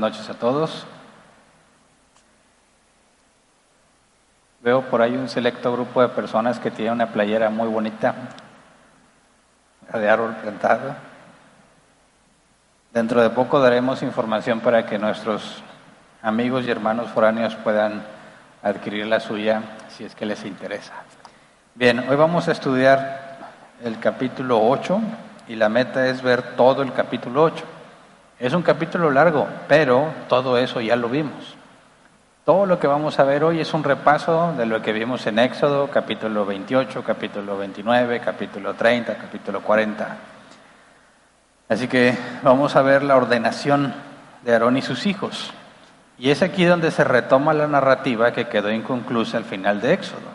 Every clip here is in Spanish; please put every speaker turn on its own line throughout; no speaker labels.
Noches a todos. Veo por ahí un selecto grupo de personas que tienen una playera muy bonita, de árbol plantado. Dentro de poco daremos información para que nuestros amigos y hermanos foráneos puedan adquirir la suya si es que les interesa. Bien, hoy vamos a estudiar el capítulo 8 y la meta es ver todo el capítulo 8. Es un capítulo largo, pero todo eso ya lo vimos. Todo lo que vamos a ver hoy es un repaso de lo que vimos en Éxodo, capítulo 28, capítulo 29, capítulo 30, capítulo 40. Así que vamos a ver la ordenación de Aarón y sus hijos. Y es aquí donde se retoma la narrativa que quedó inconclusa al final de Éxodo.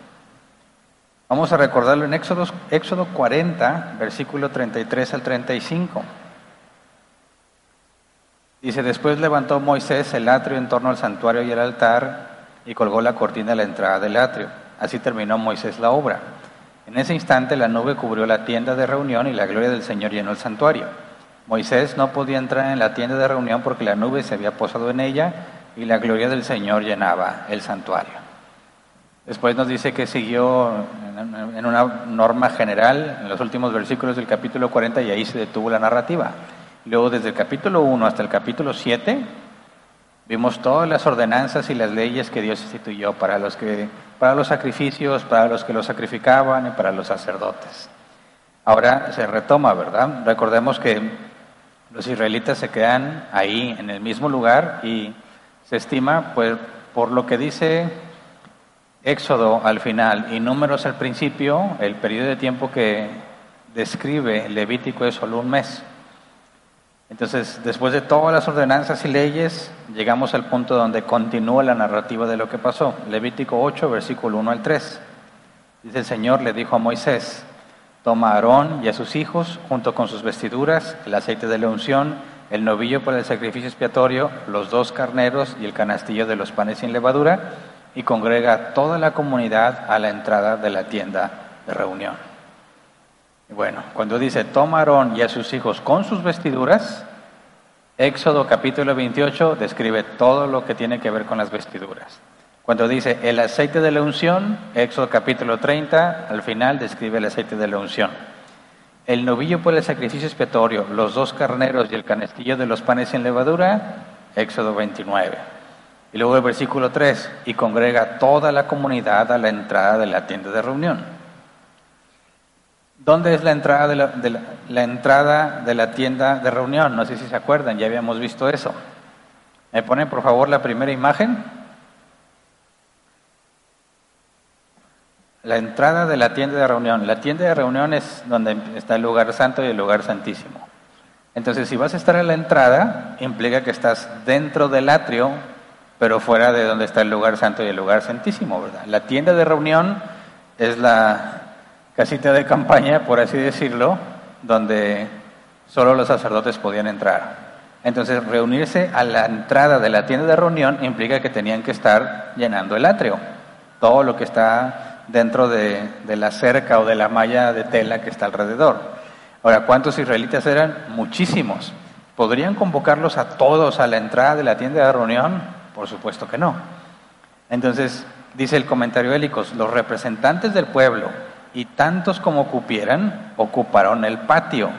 Vamos a recordarlo en Éxodo, Éxodo 40, versículo 33 al 35. Dice, después levantó Moisés el atrio en torno al santuario y el altar y colgó la cortina a la entrada del atrio. Así terminó Moisés la obra. En ese instante la nube cubrió la tienda de reunión y la gloria del Señor llenó el santuario. Moisés no podía entrar en la tienda de reunión porque la nube se había posado en ella y la gloria del Señor llenaba el santuario. Después nos dice que siguió en una norma general en los últimos versículos del capítulo 40 y ahí se detuvo la narrativa. Luego, desde el capítulo 1 hasta el capítulo 7, vimos todas las ordenanzas y las leyes que Dios instituyó para los, que, para los sacrificios, para los que los sacrificaban y para los sacerdotes. Ahora se retoma, ¿verdad? Recordemos que los israelitas se quedan ahí en el mismo lugar y se estima, pues, por lo que dice Éxodo al final y Números al principio, el periodo de tiempo que describe Levítico es solo un mes. Entonces, después de todas las ordenanzas y leyes, llegamos al punto donde continúa la narrativa de lo que pasó. Levítico 8, versículo 1 al 3. Dice el Señor le dijo a Moisés, toma a Aarón y a sus hijos, junto con sus vestiduras, el aceite de la unción, el novillo para el sacrificio expiatorio, los dos carneros y el canastillo de los panes sin levadura, y congrega a toda la comunidad a la entrada de la tienda de reunión. Bueno, cuando dice toma Aarón y a sus hijos con sus vestiduras, Éxodo capítulo 28 describe todo lo que tiene que ver con las vestiduras. Cuando dice el aceite de la unción, Éxodo capítulo 30, al final describe el aceite de la unción. El novillo por el sacrificio expiatorio, los dos carneros y el canestillo de los panes sin levadura, Éxodo 29. Y luego el versículo 3, y congrega toda la comunidad a la entrada de la tienda de reunión. ¿Dónde es la entrada de la, entrada de la tienda de reunión? No sé si se acuerdan, ya habíamos visto eso. ¿Me ponen por favor la primera imagen? La entrada de la tienda de reunión. La tienda de reunión es donde está el lugar santo y el lugar santísimo. Entonces, si vas a estar en la entrada, implica que estás dentro del atrio, pero fuera de donde está el lugar santo y el lugar santísimo, ¿verdad? La tienda de reunión es la, casita de campaña, por así decirlo, donde solo los sacerdotes podían entrar. Entonces, reunirse a la entrada de la tienda de reunión implica que tenían que estar llenando el atrio, todo lo que está dentro de, la cerca o de la malla de tela que está alrededor. Ahora, ¿cuántos israelitas eran? Muchísimos. ¿Podrían convocarlos a todos a la entrada de la tienda de reunión? Por supuesto que no. Entonces, dice el comentario Hélicos, los representantes del pueblo, y tantos como cupieran ocuparon el patio,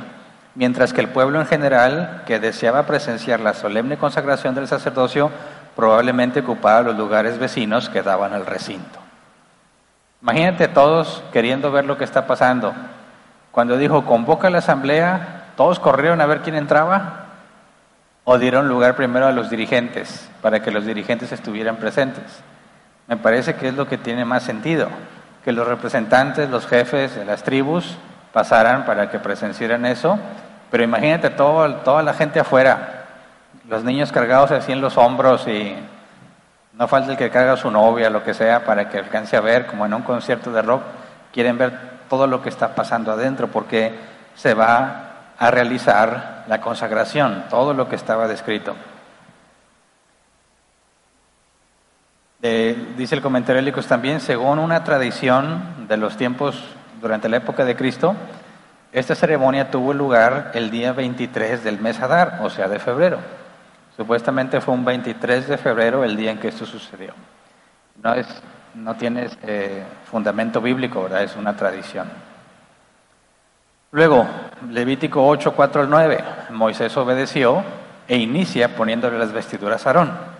mientras que el pueblo en general, que deseaba presenciar la solemne consagración del sacerdocio, probablemente ocupaba los lugares vecinos que daban al recinto. Imagínate todos queriendo ver lo que está pasando. Cuando dijo convoca la asamblea, todos corrieron a ver quién entraba o dieron lugar primero a los dirigentes para que los dirigentes estuvieran presentes. Me parece que es lo que tiene más sentido que los representantes, los jefes de las tribus pasaran para que presenciaran eso, pero imagínate todo, toda la gente afuera, los niños cargados así en los hombros y no falta el que carga su novia, lo que sea, para que alcance a ver, como en un concierto de rock, quieren ver todo lo que está pasando adentro, porque se va a realizar la consagración, todo lo que estaba descrito. Dice el comentario Hélicos también, según una tradición de los tiempos durante la época de Cristo, esta ceremonia tuvo lugar el día 23 del mes Adar, o sea, de febrero. Supuestamente fue un 23 de febrero el día en que esto sucedió. No, es, no tiene eh, fundamento bíblico, ¿verdad? Es una tradición. Luego, Levítico 8, 4 al 9. Moisés obedeció e inicia poniéndole las vestiduras a Aarón.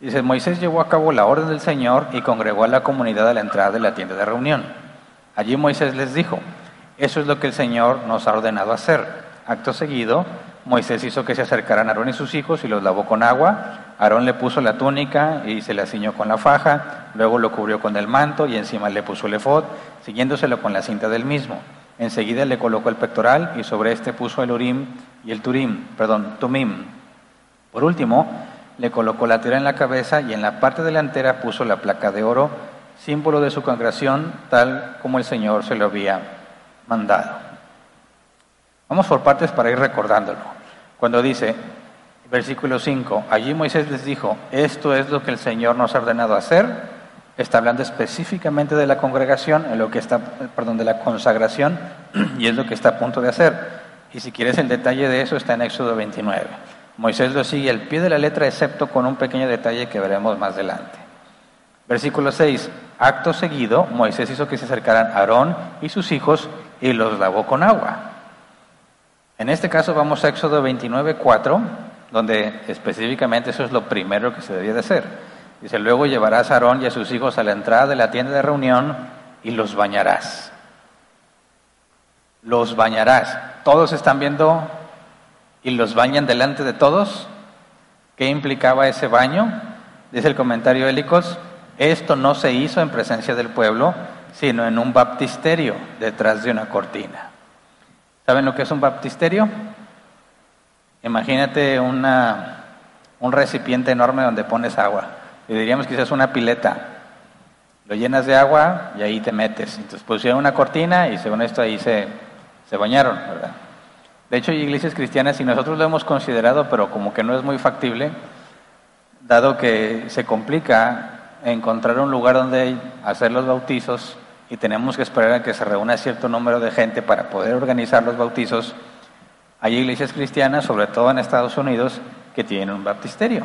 Dice, Moisés llevó a cabo la orden del Señor y congregó a la comunidad a la entrada de la tienda de reunión. Allí Moisés les dijo, eso es lo que el Señor nos ha ordenado hacer. Acto seguido, Moisés hizo que se acercaran Aarón y sus hijos y los lavó con agua. Aarón le puso la túnica y se la ciñó con la faja, luego lo cubrió con el manto y encima le puso el efod, siguiéndoselo con la cinta del mismo. Enseguida le colocó el pectoral y sobre este puso el urim y el turim, perdón, tumim. Por último, le colocó la tira en la cabeza y en la parte delantera puso la placa de oro, símbolo de su congregación, tal como el Señor se lo había mandado. Vamos por partes para ir recordándolo. Cuando dice, versículo 5, allí Moisés les dijo, esto es lo que el Señor nos ha ordenado hacer, está hablando específicamente de la congregación, en lo que está, perdón, de la consagración, y es lo que está a punto de hacer. Y si quieres el detalle de eso, está en Éxodo 29. Moisés lo sigue al pie de la letra, excepto con un pequeño detalle que veremos más adelante. Versículo 6. Acto seguido, Moisés hizo que se acercaran Aarón y sus hijos y los lavó con agua. En este caso vamos a Éxodo 29, 4, donde específicamente eso es lo primero que se debía de hacer. Dice, luego llevarás a Aarón y a sus hijos a la entrada de la tienda de reunión y los bañarás. Los bañarás. Todos están viendo y los bañan delante de todos. ¿Qué implicaba ese baño? Dice el comentario Hélicos, esto no se hizo en presencia del pueblo, sino en un baptisterio detrás de una cortina. ¿Saben lo que es un baptisterio? Imagínate una, un recipiente enorme donde pones agua. Y diríamos que es una pileta. Lo llenas de agua y ahí te metes. Entonces pusieron una cortina y según esto ahí se, se bañaron, ¿verdad? De hecho, hay iglesias cristianas y nosotros lo hemos considerado, pero como que no es muy factible, dado que se complica encontrar un lugar donde hacer los bautizos y tenemos que esperar a que se reúna cierto número de gente para poder organizar los bautizos. Hay iglesias cristianas, sobre todo en Estados Unidos, que tienen un baptisterio.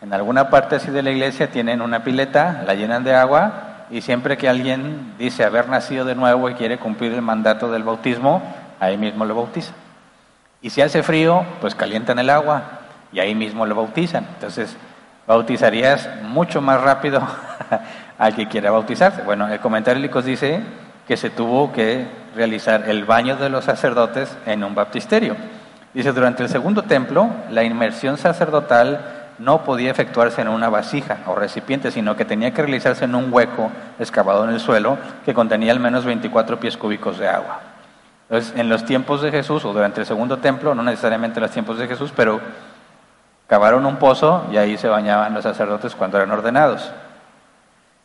En alguna parte así de la iglesia tienen una pileta, la llenan de agua y siempre que alguien dice haber nacido de nuevo y quiere cumplir el mandato del bautismo, ahí mismo lo bautizan. Y si hace frío, pues calientan el agua y ahí mismo lo bautizan. Entonces, bautizarías mucho más rápido al que quiera bautizarse. Bueno, el comentario Licos dice que se tuvo que realizar el baño de los sacerdotes en un baptisterio. Dice, durante el segundo templo, la inmersión sacerdotal no podía efectuarse en una vasija o recipiente, sino que tenía que realizarse en un hueco excavado en el suelo que contenía al menos 24 pies cúbicos de agua. Entonces, en los tiempos de Jesús, o durante el segundo templo, no necesariamente en los tiempos de Jesús, pero cavaron un pozo y ahí se bañaban los sacerdotes cuando eran ordenados.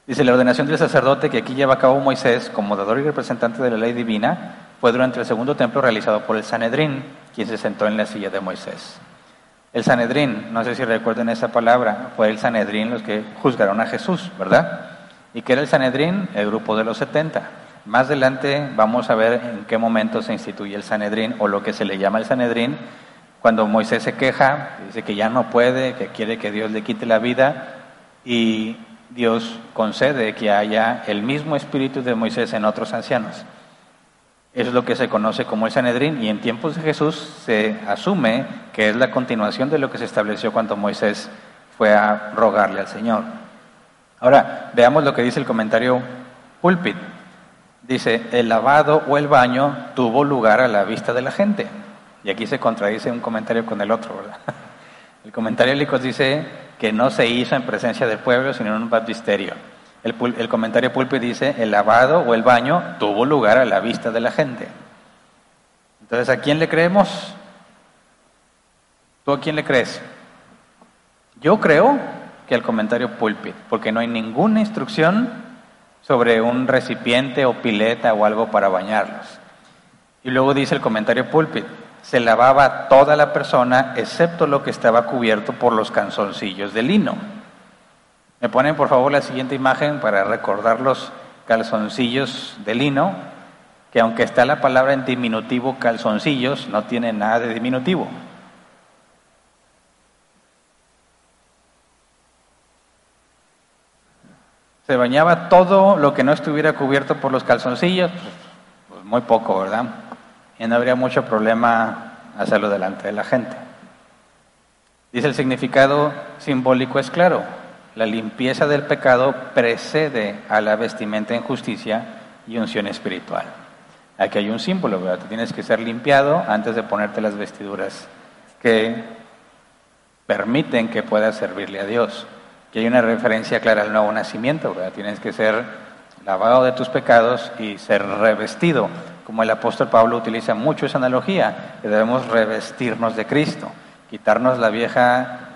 Dice, la ordenación del sacerdote que aquí lleva a cabo Moisés como dador y representante de la ley divina fue durante el segundo templo realizado por el Sanedrín, quien se sentó en la silla de Moisés. El Sanedrín, no sé si recuerden esa palabra, fue el Sanedrín los que juzgaron a Jesús, ¿verdad? ¿Y qué era el Sanedrín? El grupo de los 70. Más adelante vamos a ver en qué momento se instituye el Sanedrín o lo que se le llama el Sanedrín, cuando Moisés se queja, dice que ya no puede, que quiere que Dios le quite la vida y Dios concede que haya el mismo espíritu de Moisés en otros ancianos. Eso es lo que se conoce como el Sanedrín y en tiempos de Jesús se asume que es la continuación de lo que se estableció cuando Moisés fue a rogarle al Señor. Ahora, veamos lo que dice el comentario Pulpit. Dice, el lavado o el baño tuvo lugar a la vista de la gente. Y aquí se contradice un comentario con el otro, ¿verdad? El comentario Licos dice que no se hizo en presencia del pueblo, sino en un baptisterio. El, el comentario Pulpe dice, el lavado o el baño tuvo lugar a la vista de la gente. Entonces, ¿a quién le creemos? ¿Tú a quién le crees? Yo creo que al comentario pulpit, porque no hay ninguna instrucción sobre un recipiente o pileta o algo para bañarlos. Y luego dice el comentario pulpit, se lavaba toda la persona excepto lo que estaba cubierto por los canzoncillos de lino. Me ponen por favor la siguiente imagen para recordar los calzoncillos de lino, que aunque está la palabra en diminutivo calzoncillos, no tiene nada de diminutivo. Se bañaba todo lo que no estuviera cubierto por los calzoncillos, pues muy poco, ¿verdad? Y no habría mucho problema hacerlo delante de la gente. Dice el significado simbólico es claro. La limpieza del pecado precede a la vestimenta en justicia y unción espiritual. Aquí hay un símbolo, ¿verdad? Tienes que ser limpiado antes de ponerte las vestiduras que permiten que puedas servirle a Dios. Que hay una referencia clara al nuevo nacimiento. Tienes que ser lavado de tus pecados y ser revestido. Como el apóstol Pablo utiliza mucho esa analogía, que debemos revestirnos de Cristo, quitarnos la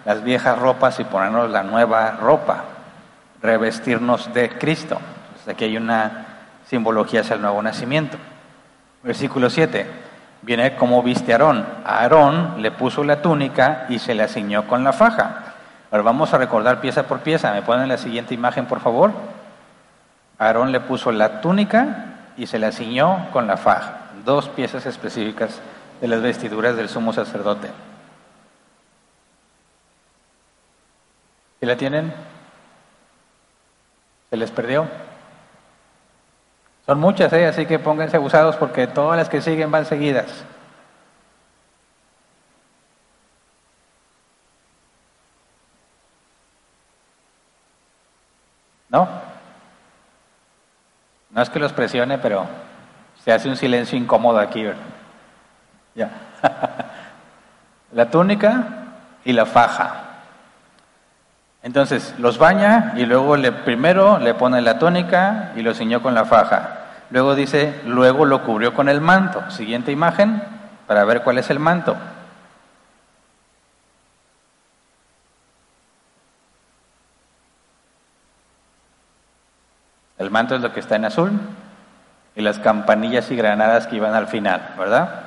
las viejas ropas y ponernos la nueva ropa, revestirnos de Cristo. aquí hay una simbología hacia el nuevo nacimiento. Versículo 7. Viene como viste Aarón. A Aarón le puso la túnica y se le ciñó con la faja. Ahora vamos a recordar pieza por pieza. ¿Me ponen la siguiente imagen, por favor? Aarón le puso la túnica y se la ciñó con la faja. Dos piezas específicas de las vestiduras del sumo sacerdote. ¿Y la tienen? ¿Se les perdió? Son muchas, ¿eh? así que pónganse abusados porque todas las que siguen van seguidas. ¿No? No es que los presione, pero se hace un silencio incómodo aquí. ¿verdad? Ya. la túnica y la faja. Entonces los baña y luego le, primero le pone la túnica y lo ciñó con la faja. Luego dice, luego lo cubrió con el manto. Siguiente imagen para ver cuál es el manto. El manto es lo que está en azul y las campanillas y granadas que iban al final, ¿verdad?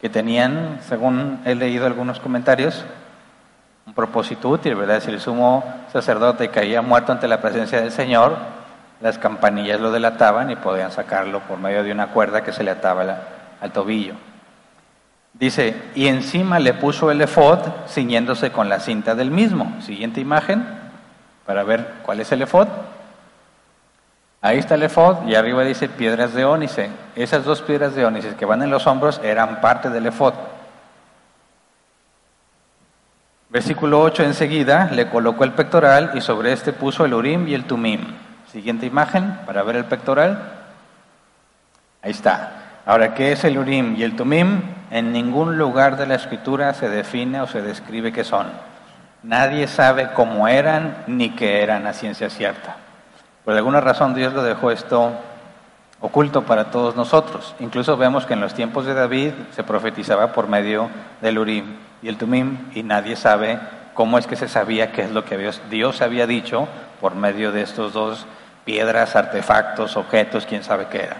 Que tenían, según he leído algunos comentarios, un propósito útil, ¿verdad? Si el sumo sacerdote caía muerto ante la presencia del Señor, las campanillas lo delataban y podían sacarlo por medio de una cuerda que se le ataba al tobillo. Dice, y encima le puso el efod ciñéndose con la cinta del mismo. Siguiente imagen, para ver cuál es el efod. Ahí está el efod y arriba dice piedras de ónice. Esas dos piedras de ónice que van en los hombros eran parte del efod. Versículo 8 enseguida le colocó el pectoral y sobre este puso el urim y el tumim. Siguiente imagen para ver el pectoral. Ahí está. Ahora, ¿qué es el urim y el tumim? En ningún lugar de la escritura se define o se describe qué son. Nadie sabe cómo eran ni qué eran a ciencia cierta. Por alguna razón Dios lo dejó esto oculto para todos nosotros. Incluso vemos que en los tiempos de David se profetizaba por medio del Urim y el Tumim y nadie sabe cómo es que se sabía qué es lo que Dios, había dicho por medio de estos dos piedras, artefactos, objetos, quién sabe qué era.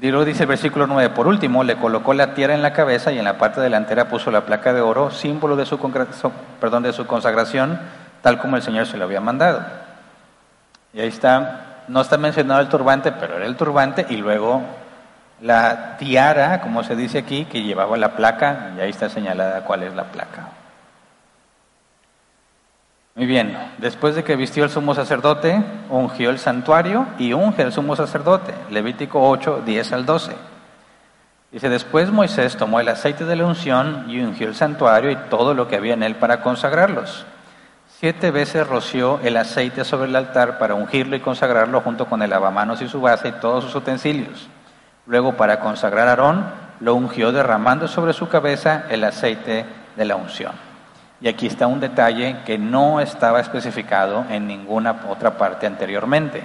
Luego dice el versículo 9, por último, le colocó la tierra en la cabeza y en la parte delantera puso la placa de oro, símbolo de su, perdón, de su consagración, tal como el Señor se lo había mandado. Y ahí está no está mencionado el turbante, pero era el turbante y luego la tiara, como se dice aquí, que llevaba la placa, y ahí está señalada cuál es la placa. Muy bien, después de que vistió el sumo sacerdote, ungió el santuario y unge el sumo sacerdote. Levítico 8, 10 al 12. Dice, después Moisés tomó el aceite de la unción y ungió el santuario y todo lo que había en él para consagrarlos. Siete veces roció el aceite sobre el altar para ungirlo y consagrarlo junto con el lavamanos y su base y todos sus utensilios. Luego, para consagrar a Aarón, lo ungió derramando sobre su cabeza el aceite de la unción. Y aquí está un detalle que no estaba especificado en ninguna otra parte anteriormente.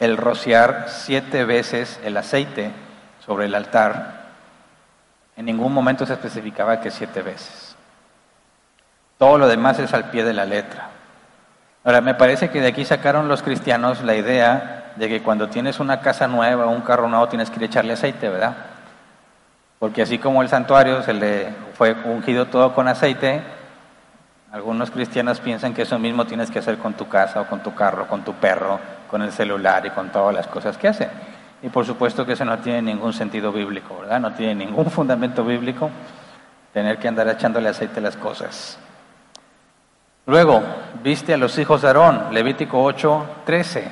El rociar siete veces el aceite sobre el altar, en ningún momento se especificaba que siete veces. Todo lo demás es al pie de la letra. Ahora, me parece que de aquí sacaron los cristianos la idea de que cuando tienes una casa nueva un carro nuevo tienes que ir a echarle aceite, ¿verdad? Porque así como el santuario se le fue ungido todo con aceite, algunos cristianos piensan que eso mismo tienes que hacer con tu casa o con tu carro, con tu perro, con el celular y con todas las cosas que hacen. Y por supuesto que eso no tiene ningún sentido bíblico, ¿verdad? No tiene ningún fundamento bíblico tener que andar echándole aceite a las cosas. Luego, viste a los hijos de Aarón, Levítico 8, 13.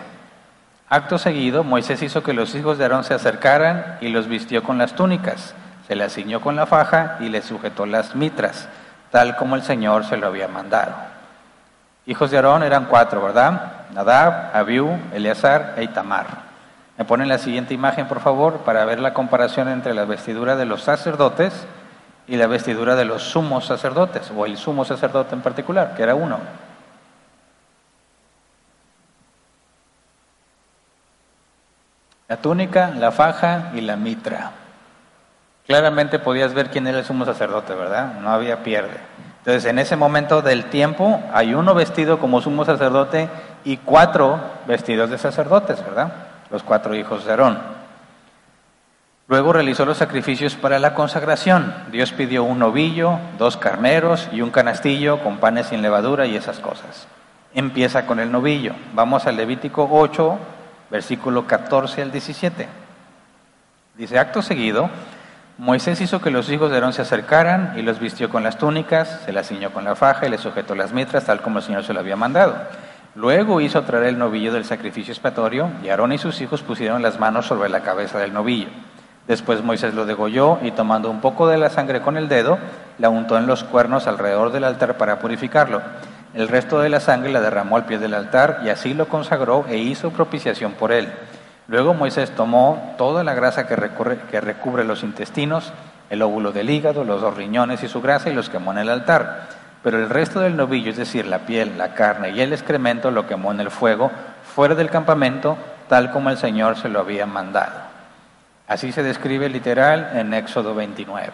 Acto seguido, Moisés hizo que los hijos de Aarón se acercaran y los vistió con las túnicas, se las ciñó con la faja y les sujetó las mitras, tal como el Señor se lo había mandado. Hijos de Aarón eran cuatro, ¿verdad? Nadab, Abiú, Eleazar e Itamar. Me ponen la siguiente imagen, por favor, para ver la comparación entre la vestidura de los sacerdotes y la vestidura de los sumos sacerdotes, o el sumo sacerdote en particular, que era uno. La túnica, la faja y la mitra. Claramente podías ver quién era el sumo sacerdote, ¿verdad? No había pierde. Entonces, en ese momento del tiempo, hay uno vestido como sumo sacerdote y cuatro vestidos de sacerdotes, ¿verdad? Los cuatro hijos de Aarón. Luego realizó los sacrificios para la consagración. Dios pidió un novillo, dos carneros y un canastillo con panes sin levadura y esas cosas. Empieza con el novillo. Vamos al Levítico 8, versículo 14 al 17. Dice, acto seguido, Moisés hizo que los hijos de Aarón se acercaran y los vistió con las túnicas, se las ciñó con la faja y les sujetó las mitras, tal como el Señor se lo había mandado. Luego hizo traer el novillo del sacrificio expiatorio y Aarón y sus hijos pusieron las manos sobre la cabeza del novillo. Después Moisés lo degolló y tomando un poco de la sangre con el dedo, la untó en los cuernos alrededor del altar para purificarlo. El resto de la sangre la derramó al pie del altar y así lo consagró e hizo propiciación por él. Luego Moisés tomó toda la grasa que, que recubre los intestinos, el óvulo del hígado, los dos riñones y su grasa y los quemó en el altar. Pero el resto del novillo, es decir, la piel, la carne y el excremento, lo quemó en el fuego fuera del campamento, tal como el Señor se lo había mandado. Así se describe literal en Éxodo 29.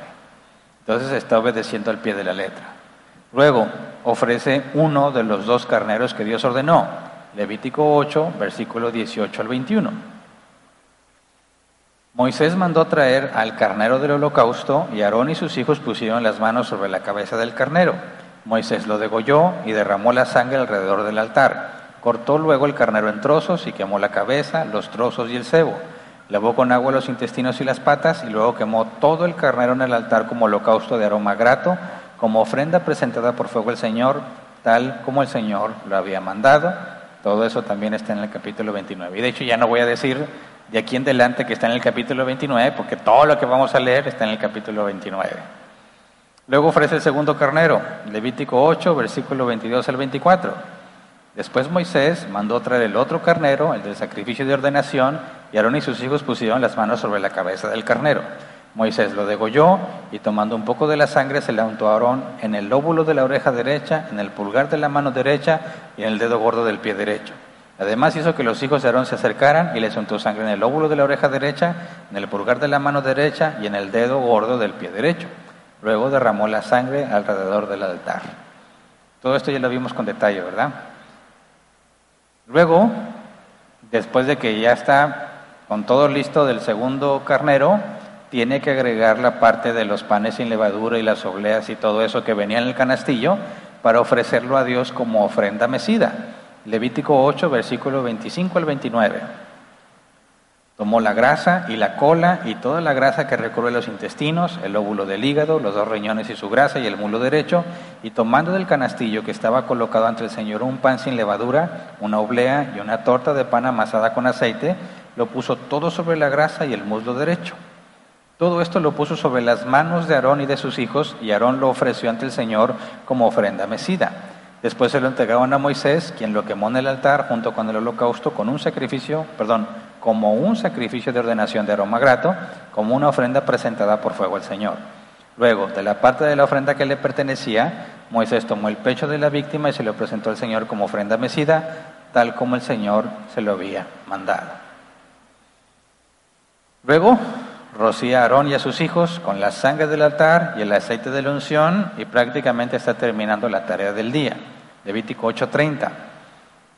Entonces está obedeciendo al pie de la letra. Luego ofrece uno de los dos carneros que Dios ordenó. Levítico 8, versículo 18 al 21. Moisés mandó traer al carnero del holocausto y Aarón y sus hijos pusieron las manos sobre la cabeza del carnero. Moisés lo degolló y derramó la sangre alrededor del altar. Cortó luego el carnero en trozos y quemó la cabeza, los trozos y el cebo. Lavó con agua los intestinos y las patas y luego quemó todo el carnero en el altar como holocausto de aroma grato como ofrenda presentada por fuego al Señor, tal como el Señor lo había mandado. Todo eso también está en el capítulo 29. Y de hecho ya no voy a decir de aquí en adelante que está en el capítulo 29, porque todo lo que vamos a leer está en el capítulo 29. Luego ofrece el segundo carnero, Levítico 8, versículo 22 al 24. Después Moisés mandó traer el otro carnero, el del sacrificio de ordenación, y Aarón y sus hijos pusieron las manos sobre la cabeza del carnero. Moisés lo degolló y tomando un poco de la sangre se le untó a Aarón en el lóbulo de la oreja derecha, en el pulgar de la mano derecha y en el dedo gordo del pie derecho. Además hizo que los hijos de Aarón se acercaran y les untó sangre en el lóbulo de la oreja derecha, en el pulgar de la mano derecha y en el dedo gordo del pie derecho. Luego derramó la sangre alrededor del altar. Todo esto ya lo vimos con detalle, ¿verdad? Luego, después de que ya está con todo listo del segundo carnero, tiene que agregar la parte de los panes sin levadura y las obleas y todo eso que venía en el canastillo para ofrecerlo a Dios como ofrenda mecida. Levítico 8, versículo 25 al 29. Tomó la grasa y la cola y toda la grasa que recubre los intestinos, el óvulo del hígado, los dos riñones y su grasa y el mulo derecho, y tomando del canastillo que estaba colocado ante el Señor un pan sin levadura, una oblea y una torta de pan amasada con aceite, lo puso todo sobre la grasa y el muslo derecho todo esto lo puso sobre las manos de Aarón y de sus hijos, y Aarón lo ofreció ante el Señor como ofrenda mecida. Después se lo entregaron a Moisés, quien lo quemó en el altar junto con el holocausto con un sacrificio, perdón, como un sacrificio de ordenación de aroma grato, como una ofrenda presentada por fuego al Señor. Luego, de la parte de la ofrenda que le pertenecía, Moisés tomó el pecho de la víctima y se lo presentó al Señor como ofrenda mecida, tal como el Señor se lo había mandado. Luego, rocía a Aarón y a sus hijos con la sangre del altar y el aceite de la unción y prácticamente está terminando la tarea del día. Levítico 8:30.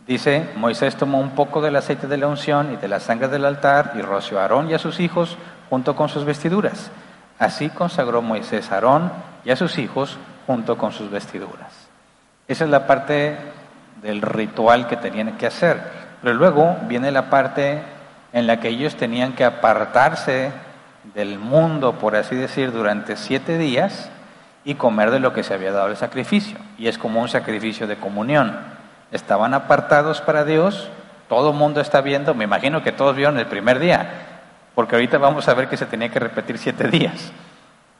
Dice, Moisés tomó un poco del aceite de la unción y de la sangre del altar y roció a Aarón y a sus hijos junto con sus vestiduras. Así consagró Moisés a Aarón y a sus hijos junto con sus vestiduras. Esa es la parte del ritual que tenían que hacer. Pero luego viene la parte en la que ellos tenían que apartarse del mundo, por así decir, durante siete días y comer de lo que se había dado el sacrificio. Y es como un sacrificio de comunión. Estaban apartados para Dios todo el mundo está viendo, me imagino que todos vieron el primer día, porque ahorita vamos a ver que se tenía que repetir siete días.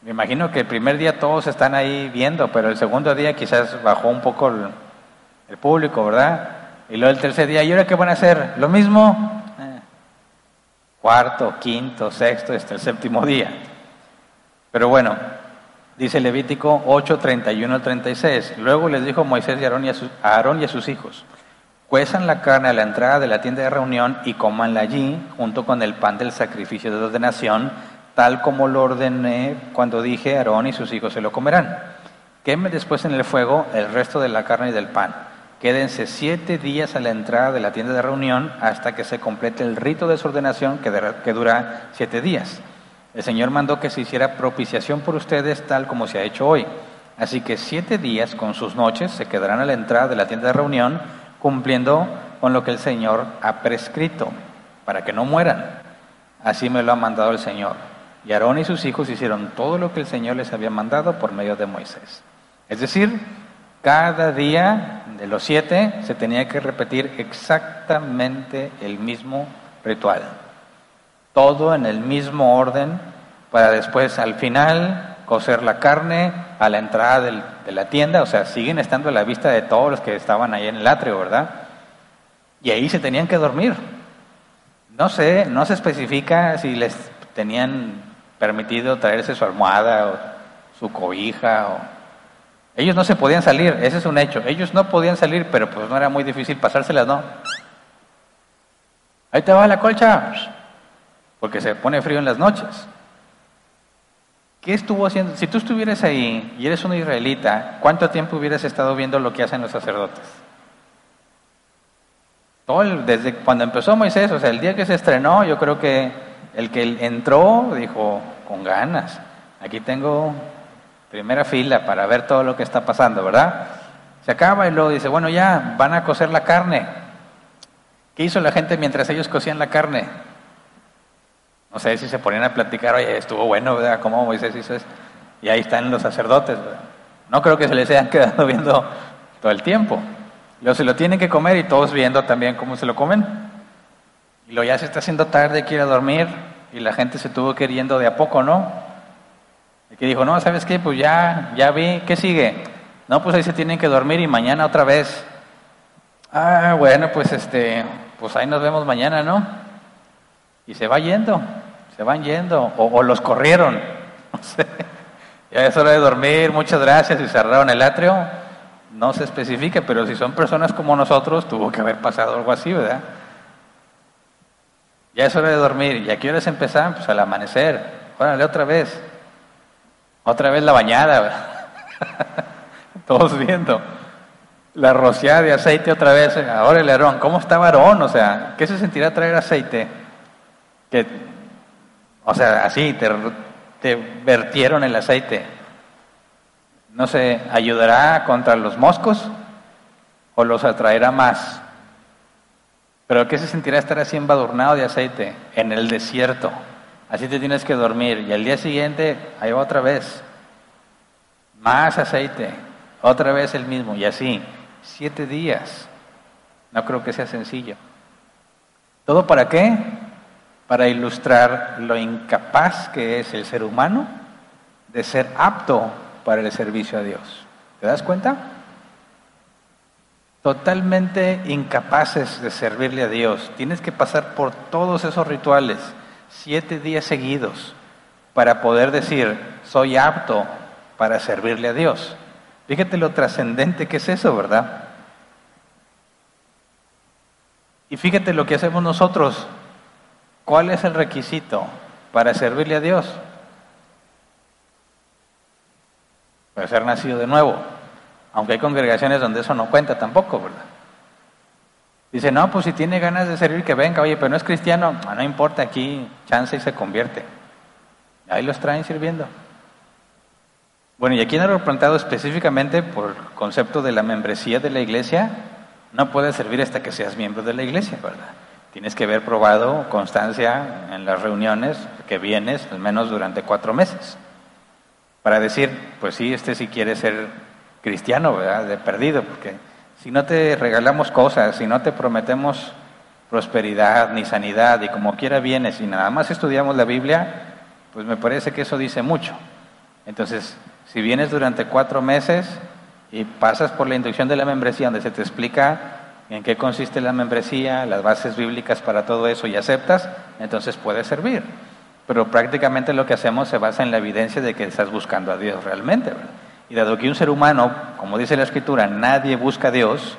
Me imagino que el primer día todos están ahí viendo, pero el segundo día quizás bajó un poco el, público, ¿verdad? Y luego el tercer día, ¿y ahora qué van a hacer? ¿Lo mismo? Cuarto, quinto, sexto, hasta el séptimo día. Pero bueno, dice Levítico 8, 31 al 36. Luego les dijo Moisés y Aarón y a, a Aarón y a sus hijos, cuezan la carne a la entrada de la tienda de reunión y comanla allí, junto con el pan del sacrificio de ordenación, tal como lo ordené cuando dije, Aarón y sus hijos se lo comerán. Queme después en el fuego el resto de la carne y del pan. Quédense siete días a la entrada de la tienda de reunión hasta que se complete el rito de su ordenación que, que dura siete días. El Señor mandó que se hiciera propiciación por ustedes tal como se ha hecho hoy. Así que siete días con sus noches se quedarán a la entrada de la tienda de reunión cumpliendo con lo que el Señor ha prescrito para que no mueran. Así me lo ha mandado el Señor. Y Aarón y sus hijos hicieron todo lo que el Señor les había mandado por medio de Moisés. Es decir, cada día de los siete se tenía que repetir exactamente el mismo ritual. Todo en el mismo orden para después al final cocer la carne a la entrada de la tienda. O sea, siguen estando a la vista de todos los que estaban ahí en el atrio, ¿verdad? Y ahí se tenían que dormir. No sé, no se especifica si les tenían permitido traerse su almohada o su cobija. O... Ellos no se podían salir, ese es un hecho. Ellos no podían salir, pero pues no era muy difícil pasárselas, ¿no? Ahí te va la colcha, porque se pone frío en las noches. ¿Qué estuvo haciendo? Si tú estuvieras ahí y eres un israelita, ¿cuánto tiempo hubieras estado viendo lo que hacen los sacerdotes? Todo desde cuando empezó Moisés, o sea, el día que se estrenó, yo creo que el que entró dijo, con ganas, aquí tengo primera fila para ver todo lo que está pasando, ¿verdad? Se acaba y luego dice, bueno, ya, van a cocer la carne. ¿Qué hizo la gente mientras ellos cocían la carne? No sé si se ponían a platicar, oye, estuvo bueno, ¿verdad? ¿Cómo Moisés hizo eso? Y ahí están los sacerdotes, ¿verdad? No creo que se les hayan quedado viendo todo el tiempo. Luego se lo tienen que comer y todos viendo también cómo se lo comen. Y lo ya se está haciendo tarde, quiere dormir, y la gente se tuvo que ir yendo de a poco, ¿no? Y que dijo, no, ¿sabes qué? Pues ya, ya vi, ¿qué sigue? No, pues ahí se tienen que dormir y mañana otra vez. Ah, bueno, pues este, pues ahí nos vemos mañana, ¿no? Y se va yendo, se van yendo, o, los corrieron, no sé. Ya es hora de dormir, muchas gracias, y cerraron el atrio. No se especifica, pero si son personas como nosotros, tuvo que haber pasado algo así, ¿verdad? Ya es hora de dormir. ¿Y a qué horas empezaban? Pues al amanecer. Órale, otra vez. Otra vez la bañada. Todos viendo. La rociada de aceite otra vez. Ahora el Aarón. ¿Cómo estaba Aarón? O sea, ¿qué se sentirá traer aceite? Que, o sea, así, te, te vertieron el aceite. No sé, ¿ayudará contra los moscos? ¿O los atraerá más? Pero ¿qué se sentirá estar así embadurnado de aceite en el desierto? Así te tienes que dormir. Y al día siguiente, ahí va otra vez. Más aceite. Otra vez el mismo. Y así. Siete días. No creo que sea sencillo. ¿Todo para qué? Para ilustrar lo incapaz que es el ser humano de ser apto para el servicio a Dios. ¿Te das cuenta? totalmente incapaces de servirle a Dios. Tienes que pasar por todos esos rituales, siete días seguidos, para poder decir, soy apto para servirle a Dios. Fíjate lo trascendente que es eso, ¿verdad? Y fíjate lo que hacemos nosotros. ¿Cuál es el requisito para servirle a Dios? Para ser nacido de nuevo. Aunque hay congregaciones donde eso no cuenta tampoco, ¿verdad? Dice, no, pues si tiene ganas de servir, que venga, oye, pero no es cristiano, ah, no importa, aquí chance y se convierte. Ahí los traen sirviendo. Bueno, y aquí en el planteado específicamente por concepto de la membresía de la iglesia, no puedes servir hasta que seas miembro de la iglesia, ¿verdad? Tienes que haber probado constancia en las reuniones que vienes, al menos durante cuatro meses, para decir, pues sí, este sí quiere ser cristiano, ¿verdad? De perdido, porque si no te regalamos cosas, si no te prometemos prosperidad ni sanidad y como quiera viene, si nada más estudiamos la Biblia, pues me parece que eso dice mucho. Entonces, si vienes durante cuatro meses y pasas por la inducción de la membresía donde se te explica en qué consiste la membresía, las bases bíblicas para todo eso y aceptas, entonces puede servir. Pero prácticamente lo que hacemos se basa en la evidencia de que estás buscando a Dios realmente. Y dado que un ser humano, como dice la Escritura, nadie busca a Dios,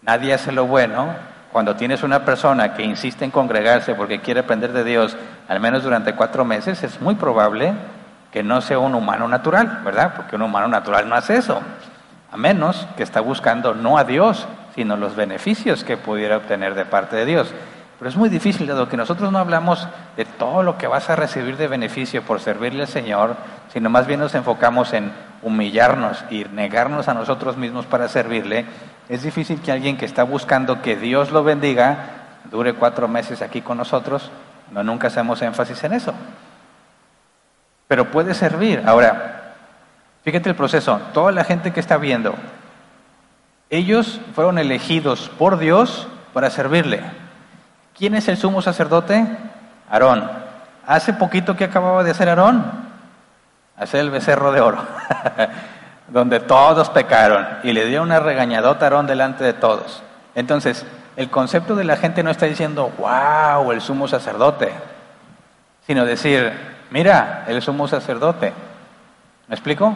nadie hace lo bueno, cuando tienes una persona que insiste en congregarse porque quiere aprender de Dios, al menos durante cuatro meses, es muy probable que no sea un humano natural, ¿verdad? Porque un humano natural no hace eso, a menos que está buscando no a Dios, sino los beneficios que pudiera obtener de parte de Dios. Pero es muy difícil, dado que nosotros no hablamos de todo lo que vas a recibir de beneficio por servirle al Señor, sino más bien nos enfocamos en humillarnos y negarnos a nosotros mismos para servirle. Es difícil que alguien que está buscando que Dios lo bendiga dure cuatro meses aquí con nosotros. No, nunca hacemos énfasis en eso. Pero puede servir. Ahora, fíjate el proceso. Toda la gente que está viendo, ellos fueron elegidos por Dios para servirle. ¿Quién es el sumo sacerdote? Aarón. Hace poquito que acababa de hacer Aarón, hacer el becerro de oro, donde todos pecaron y le dio una regañadota a Aarón delante de todos. Entonces, el concepto de la gente no está diciendo, wow, el sumo sacerdote, sino decir, mira, el sumo sacerdote. ¿Me explico?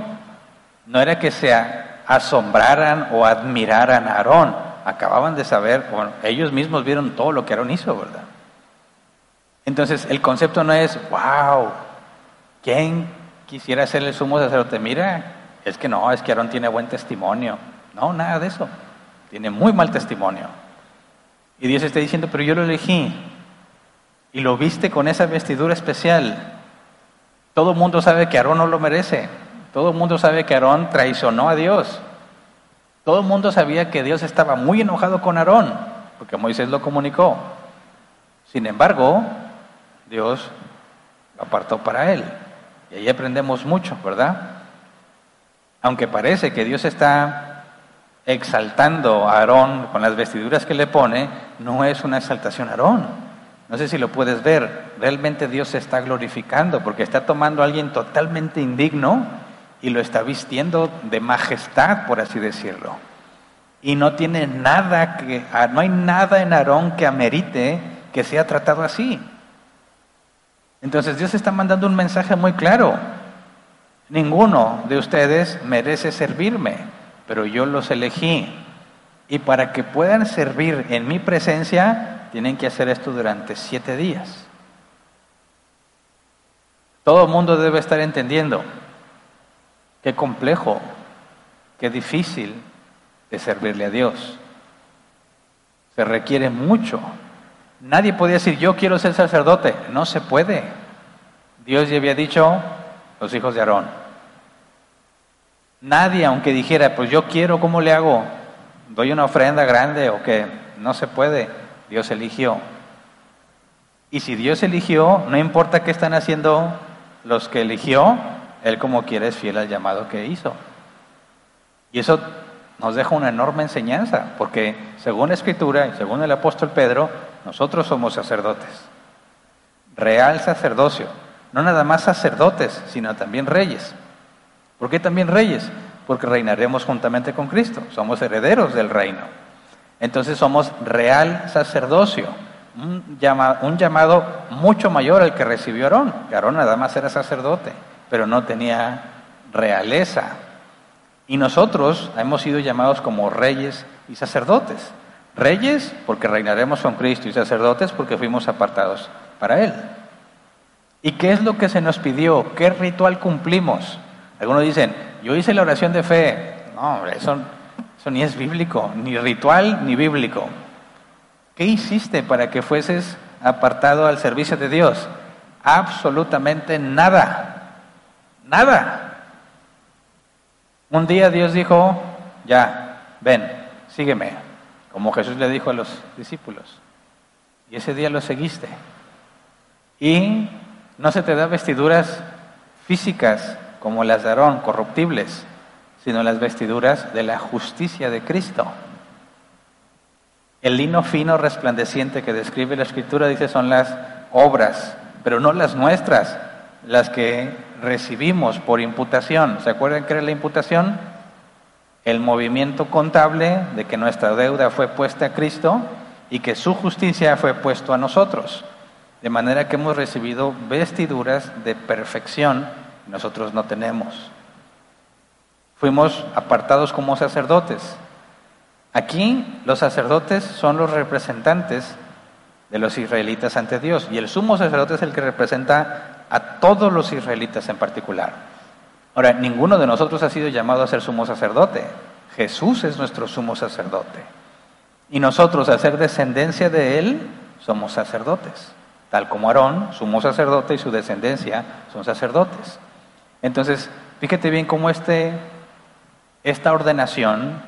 No era que se asombraran o admiraran a Aarón, acababan de saber, ellos mismos vieron todo lo que Aarón hizo, ¿verdad? Entonces, el concepto no es, wow, ¿quién quisiera ser el sumo sacerdote? Mira, es que no, es que Aarón tiene buen testimonio. No, nada de eso. Tiene muy mal testimonio. Y Dios está diciendo, pero yo lo elegí. Y lo viste con esa vestidura especial. Todo el mundo sabe que Aarón no lo merece. Todo el mundo sabe que Aarón traicionó a Dios. Todo el mundo sabía que Dios estaba muy enojado con Aarón, porque Moisés lo comunicó. Sin embargo, Dios lo apartó para él. Y ahí aprendemos mucho, ¿verdad? Aunque parece que Dios está exaltando a Aarón con las vestiduras que le pone, no es una exaltación a Aarón. No sé si lo puedes ver. Realmente Dios se está glorificando porque está tomando a alguien totalmente indigno y lo está vistiendo de majestad, por así decirlo. Y no tiene nada que, ah, no hay nada en Aarón que amerite que sea tratado así. Entonces Dios está mandando un mensaje muy claro. Ninguno de ustedes merece servirme, pero yo los elegí. Y para que puedan servir en mi presencia, tienen que hacer esto durante siete días. Todo el mundo debe estar entendiendo Qué complejo, qué difícil de servirle a Dios. Se requiere mucho. Nadie podía decir, yo quiero ser sacerdote. No se puede. Dios ya había dicho, los hijos de Aarón. Nadie, aunque dijera, pues yo quiero, ¿cómo le hago? ¿Doy una ofrenda grande o qué? No se puede. Dios eligió. Y si Dios eligió, no importa qué están haciendo los que eligió, él como quiere es fiel al llamado que hizo. Y eso nos deja una enorme enseñanza, porque según la Escritura y según el apóstol Pedro, nosotros somos sacerdotes. Real sacerdocio. No nada más sacerdotes, sino también reyes. ¿Por qué también reyes? Porque reinaremos juntamente con Cristo. Somos herederos del reino. Entonces somos real sacerdocio. Un, un llamado mucho mayor al que recibió Aarón. Aarón nada más era sacerdote pero no tenía realeza. Y nosotros hemos sido llamados como reyes y sacerdotes. Reyes porque reinaremos con Cristo y sacerdotes porque fuimos apartados para Él. ¿Y qué es lo que se nos pidió? ¿Qué ritual cumplimos? Algunos dicen, yo hice la oración de fe. No, eso, eso ni es bíblico, ni ritual ni bíblico. ¿Qué hiciste para que fueses apartado al servicio de Dios? Absolutamente nada. Nada. Un día Dios dijo, ya, ven, sígueme, como Jesús le dijo a los discípulos. Y ese día lo seguiste. Y no se te da vestiduras físicas como las de corruptibles, sino las vestiduras de la justicia de Cristo. El lino fino resplandeciente que describe la escritura dice son las obras, pero no las nuestras, las que recibimos por imputación. ¿Se acuerdan qué era la imputación? El movimiento contable de que nuestra deuda fue puesta a Cristo y que su justicia fue puesto a nosotros. De manera que hemos recibido vestiduras de perfección que nosotros no tenemos. Fuimos apartados como sacerdotes. Aquí los sacerdotes son los representantes de los israelitas ante Dios y el sumo sacerdote es el que representa a todos los israelitas en particular. Ahora, ninguno de nosotros ha sido llamado a ser sumo sacerdote. Jesús es nuestro sumo sacerdote. Y nosotros, al ser descendencia de Él, somos sacerdotes. Tal como Aarón, sumo sacerdote, y su descendencia son sacerdotes. Entonces, fíjate bien cómo este, esta ordenación,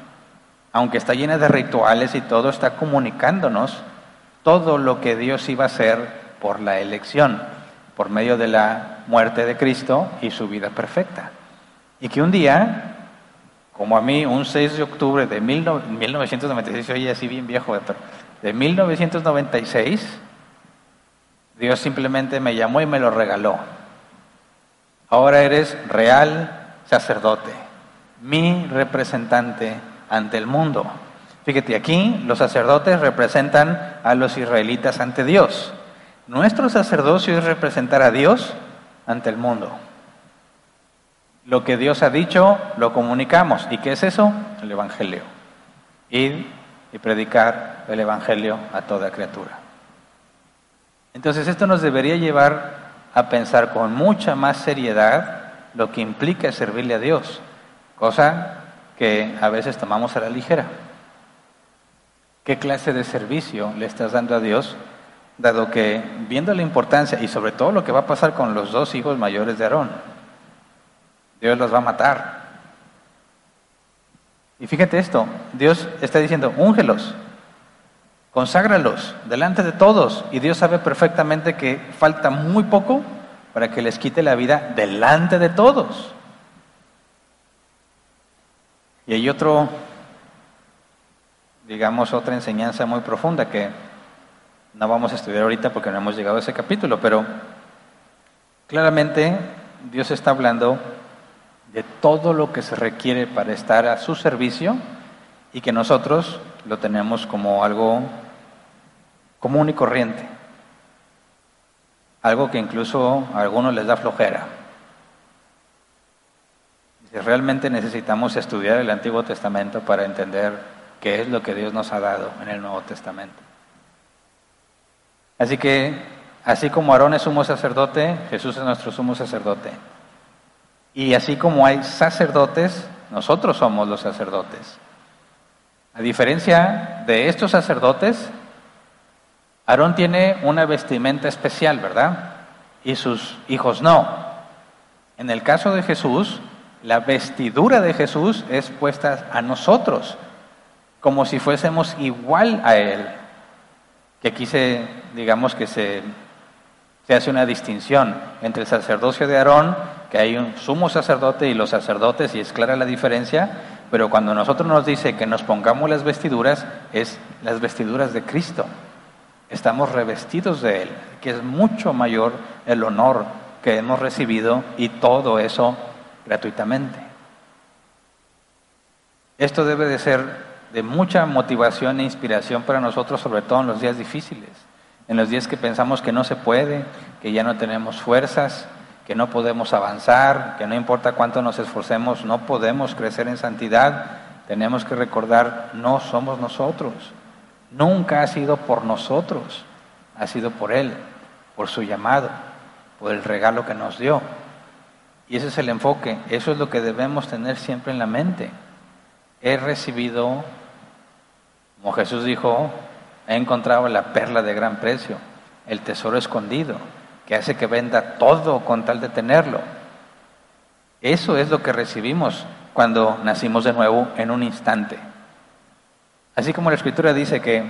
aunque está llena de rituales y todo, está comunicándonos todo lo que Dios iba a hacer por la elección, por medio de la muerte de Cristo y su vida perfecta. Y que un día, como a mí, un 6 de octubre de 1996, oye así bien viejo, de 1996, Dios simplemente me llamó y me lo regaló. Ahora eres real sacerdote, mi representante ante el mundo. Fíjate, aquí los sacerdotes representan a los israelitas ante Dios. Nuestro sacerdocio es representar a Dios ante el mundo. Lo que Dios ha dicho, lo comunicamos. ¿Y qué es eso? El Evangelio. Ir y predicar el Evangelio a toda criatura. Entonces esto nos debería llevar a pensar con mucha más seriedad lo que implica servirle a Dios, cosa que a veces tomamos a la ligera. ¿Qué clase de servicio le estás dando a Dios? Dado que, viendo la importancia y sobre todo lo que va a pasar con los dos hijos mayores de Aarón, Dios los va a matar. Y fíjate esto, Dios está diciendo, úngelos, conságralos delante de todos. Y Dios sabe perfectamente que falta muy poco para que les quite la vida delante de todos. Y hay otro digamos, otra enseñanza muy profunda que no vamos a estudiar ahorita porque no hemos llegado a ese capítulo, pero claramente Dios está hablando de todo lo que se requiere para estar a su servicio y que nosotros lo tenemos como algo común y corriente, algo que incluso a algunos les da flojera. Realmente necesitamos estudiar el Antiguo Testamento para entender que es lo que Dios nos ha dado en el Nuevo Testamento. Así que, así como Aarón es sumo sacerdote, Jesús es nuestro sumo sacerdote. Y así como hay sacerdotes, nosotros somos los sacerdotes. A diferencia de estos sacerdotes, Aarón tiene una vestimenta especial, ¿verdad? Y sus hijos no. En el caso de Jesús, la vestidura de Jesús es puesta a nosotros como si fuésemos igual a Él. Que aquí se, digamos que se, se hace una distinción entre el sacerdocio de Aarón, que hay un sumo sacerdote y los sacerdotes, y es clara la diferencia, pero cuando nosotros nos dice que nos pongamos las vestiduras, es las vestiduras de Cristo. Estamos revestidos de Él, que es mucho mayor el honor que hemos recibido y todo eso gratuitamente. Esto debe de ser de mucha motivación e inspiración para nosotros, sobre todo en los días difíciles, en los días que pensamos que no se puede, que ya no tenemos fuerzas, que no podemos avanzar, que no importa cuánto nos esforcemos, no podemos crecer en santidad. Tenemos que recordar, no somos nosotros. Nunca ha sido por nosotros, ha sido por Él, por su llamado, por el regalo que nos dio. Y ese es el enfoque, eso es lo que debemos tener siempre en la mente. He recibido como Jesús dijo, he encontrado la perla de gran precio, el tesoro escondido, que hace que venda todo con tal de tenerlo. Eso es lo que recibimos cuando nacimos de nuevo en un instante. Así como la Escritura dice que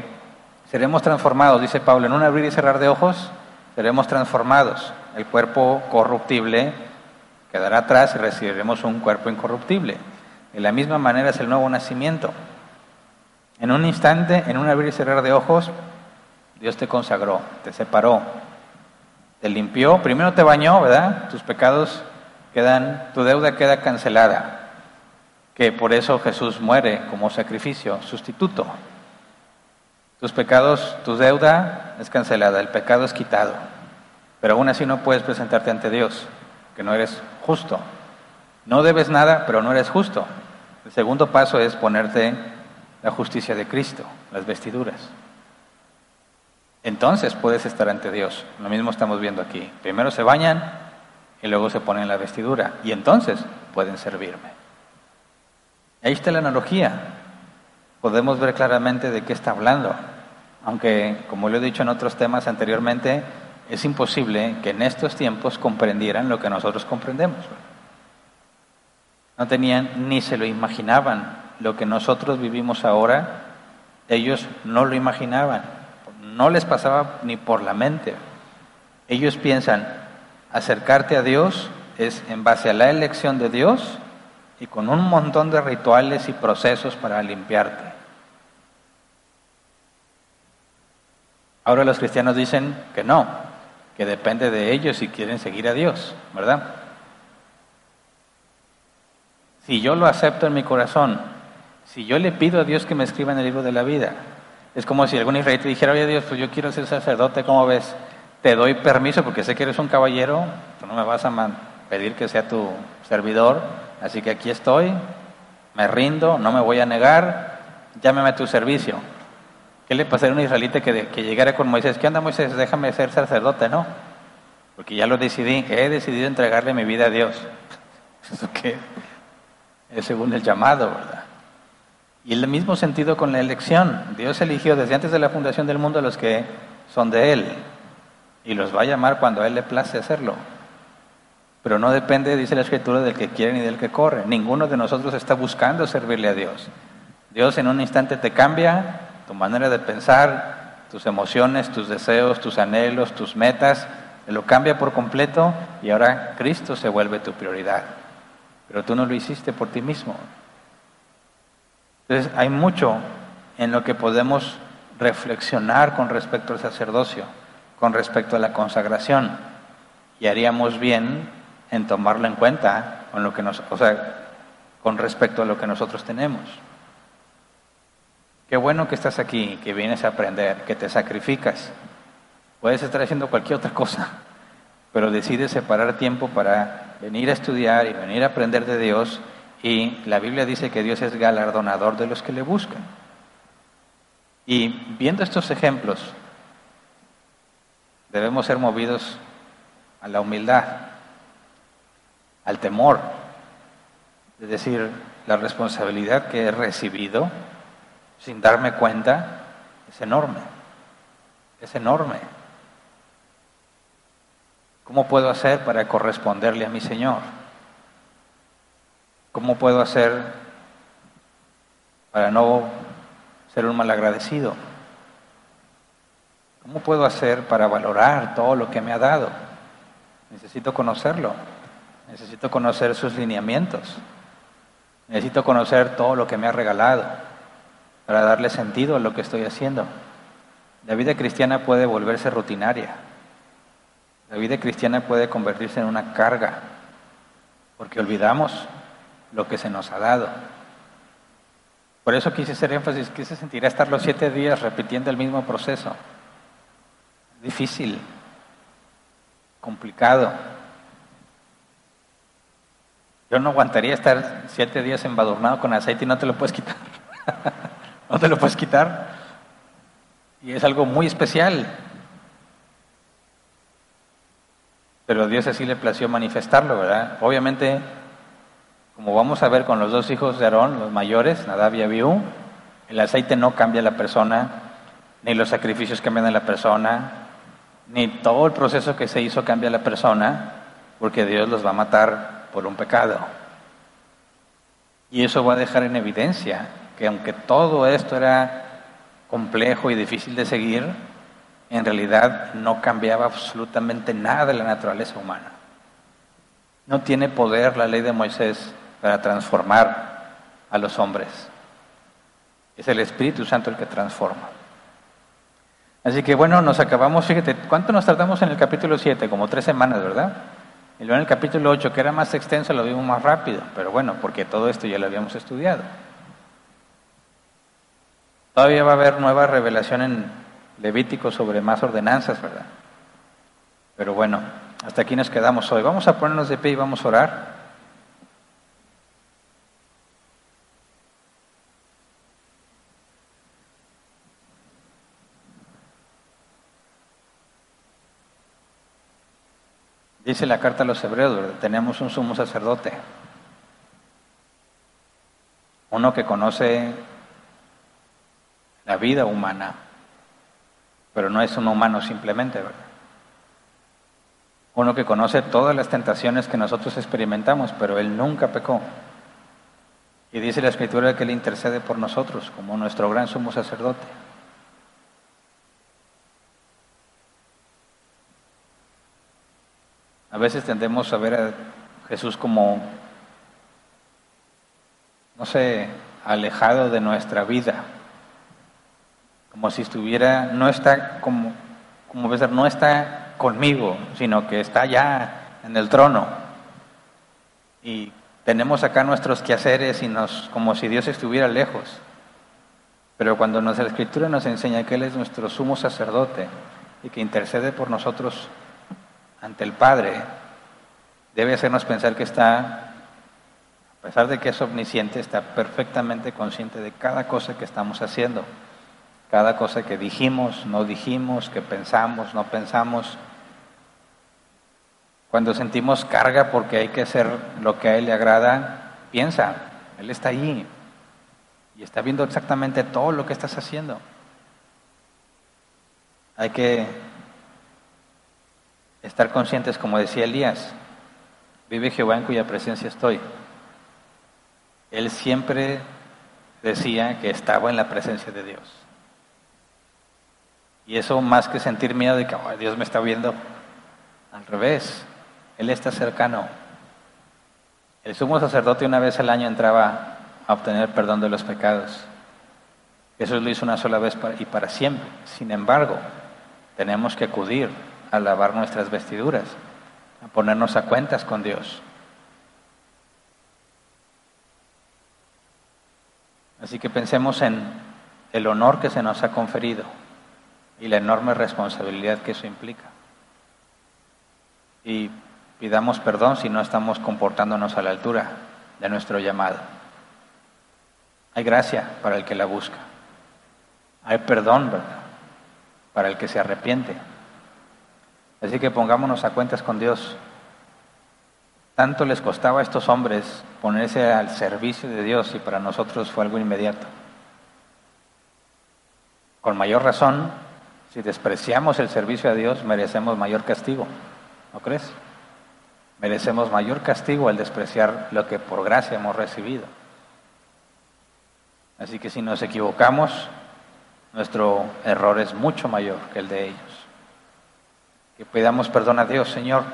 seremos transformados, dice Pablo, en un abrir y cerrar de ojos, seremos transformados. El cuerpo corruptible quedará atrás y recibiremos un cuerpo incorruptible. De la misma manera es el nuevo nacimiento. En un instante, en un abrir y cerrar de ojos, Dios te consagró, te separó, te limpió, primero te bañó, ¿verdad? Tus pecados quedan, tu deuda queda cancelada, que por eso Jesús muere como sacrificio, sustituto. Tus pecados, tu deuda es cancelada, el pecado es quitado, pero aún así no puedes presentarte ante Dios, que no eres justo. No debes nada, pero no eres justo. El segundo paso es ponerte la justicia de Cristo, las vestiduras. Entonces puedes estar ante Dios. Lo mismo estamos viendo aquí. Primero se bañan y luego se ponen la vestidura. Y entonces pueden servirme. Ahí está la analogía. Podemos ver claramente de qué está hablando. Aunque, como lo he dicho en otros temas anteriormente, es imposible que en estos tiempos comprendieran lo que nosotros comprendemos. No tenían ni se lo imaginaban. Lo que nosotros vivimos ahora, ellos no lo imaginaban. No les pasaba ni por la mente. Ellos piensan, acercarte a Dios es en base a la elección de Dios y con un montón de rituales y procesos para limpiarte. Ahora los cristianos dicen que no, que depende de ellos si quieren seguir a Dios, ¿verdad? Si yo lo acepto en mi corazón, si yo le pido a Dios que me escriba en el libro de la vida, es como si algún israelita dijera, oye Dios, pues yo quiero ser sacerdote, ¿cómo ves? Te doy permiso porque sé que eres un caballero, tú no me vas a pedir que sea tu servidor, así que aquí estoy, me rindo, no me voy a negar, llámeme a tu servicio. ¿Qué le pasaría a un israelita que, que llegara con Moisés? ¿Qué onda Moisés? Déjame ser sacerdote, ¿no? Porque ya lo decidí, he decidido entregarle mi vida a Dios. ¿Eso qué? es según el llamado, ¿verdad? Y el mismo sentido con la elección. Dios eligió desde antes de la fundación del mundo a los que son de Él y los va a llamar cuando a Él le place hacerlo. Pero no depende, dice la Escritura, del que quiere ni del que corre. Ninguno de nosotros está buscando servirle a Dios. Dios en un instante te cambia tu manera de pensar, tus emociones, tus deseos, tus anhelos, tus metas, lo cambia por completo y ahora Cristo se vuelve tu prioridad pero tú no lo hiciste por ti mismo. Entonces hay mucho en lo que podemos reflexionar con respecto al sacerdocio, con respecto a la consagración, y haríamos bien en tomarlo en cuenta con lo que nos, o sea, con respecto a lo que nosotros tenemos. Qué bueno que estás aquí, que vienes a aprender, que te sacrificas. Puedes estar haciendo cualquier otra cosa, pero decides separar tiempo para venir a estudiar y venir a aprender de Dios y la Biblia dice que Dios es galardonador de los que le buscan. Y viendo estos ejemplos, debemos ser movidos a la humildad, al temor, es decir, la responsabilidad que he recibido sin darme cuenta es enorme, es enorme. ¿Cómo puedo hacer para corresponderle a mi Señor? ¿Cómo puedo hacer para no ser un malagradecido? ¿Cómo puedo hacer para valorar todo lo que me ha dado? Necesito conocerlo. Necesito conocer sus lineamientos. Necesito conocer todo lo que me ha regalado para darle sentido a lo que estoy haciendo. La vida cristiana puede volverse rutinaria. La vida cristiana puede convertirse en una carga, porque olvidamos lo que se nos ha dado. Por eso quise hacer énfasis, que se sentirá estar los siete días repitiendo el mismo proceso. Difícil, complicado. Yo no aguantaría estar siete días embadurnado con aceite y no te lo puedes quitar. no te lo puedes quitar. Y es algo muy especial. pero Dios así le plació manifestarlo, ¿verdad? Obviamente, como vamos a ver con los dos hijos de Aarón, los mayores, Nadab y Abiú, el aceite no cambia a la persona, ni los sacrificios cambian a la persona, ni todo el proceso que se hizo cambia a la persona, porque Dios los va a matar por un pecado. Y eso va a dejar en evidencia que aunque todo esto era complejo y difícil de seguir, en realidad no cambiaba absolutamente nada de la naturaleza humana. No tiene poder la ley de Moisés para transformar a los hombres. Es el Espíritu Santo el que transforma. Así que bueno, nos acabamos, fíjate, ¿cuánto nos tardamos en el capítulo 7? Como tres semanas, ¿verdad? Y luego en el capítulo 8, que era más extenso, lo vimos más rápido, pero bueno, porque todo esto ya lo habíamos estudiado. Todavía va a haber nueva revelación en Levítico sobre más ordenanzas, ¿verdad? Pero bueno, hasta aquí nos quedamos hoy. Vamos a ponernos de pie y vamos a orar. Dice la carta a los hebreos, tenemos un sumo sacerdote, uno que conoce la vida humana, pero no es un humano simplemente, ¿verdad? Uno que conoce todas las tentaciones que nosotros experimentamos, pero él nunca pecó. Y dice la escritura que él intercede por nosotros como nuestro gran sumo sacerdote. A veces tendemos a ver a Jesús como, no sé, alejado de nuestra vida, como si estuviera, no está como, como ver, no está conmigo, sino que está ya en el trono. Y tenemos acá nuestros quehaceres y nos, como si Dios estuviera lejos. Pero cuando la Escritura nos enseña que Él es nuestro sumo sacerdote y que intercede por nosotros ante el Padre debe hacernos pensar que está, a pesar de que es omnisciente, está perfectamente consciente de cada cosa que estamos haciendo, cada cosa que dijimos, no dijimos, que pensamos, no pensamos. Cuando sentimos carga porque hay que hacer lo que a Él le agrada, piensa, Él está allí y está viendo exactamente todo lo que estás haciendo. Hay que estar conscientes, como decía Elías, vive Jehová en cuya presencia estoy. Él siempre decía que estaba en la presencia de Dios. Y eso más que sentir miedo de que Dios me está viendo, al revés, Él está cercano. El sumo sacerdote una vez al año entraba a obtener perdón de los pecados. Jesús lo hizo una sola vez y para siempre. Sin embargo, tenemos que acudir a lavar nuestras vestiduras, a ponernos a cuentas con Dios. Así que pensemos en el honor que se nos ha conferido y la enorme responsabilidad que eso implica. Y pidamos perdón si no estamos comportándonos a la altura de nuestro llamado. Hay gracia para el que la busca. Hay perdón. Para el que se arrepiente. Así que pongámonos a cuentas con Dios. Tanto les costaba a estos hombres ponerse al servicio de Dios y para nosotros fue algo inmediato. Con mayor razón, si despreciamos el servicio a Dios, merecemos mayor castigo. ¿No crees? Merecemos mayor castigo al despreciar lo que por gracia hemos recibido. Así que si nos equivocamos, nuestro error es mucho mayor que el de ellos que pidamos perdón a Dios, Señor.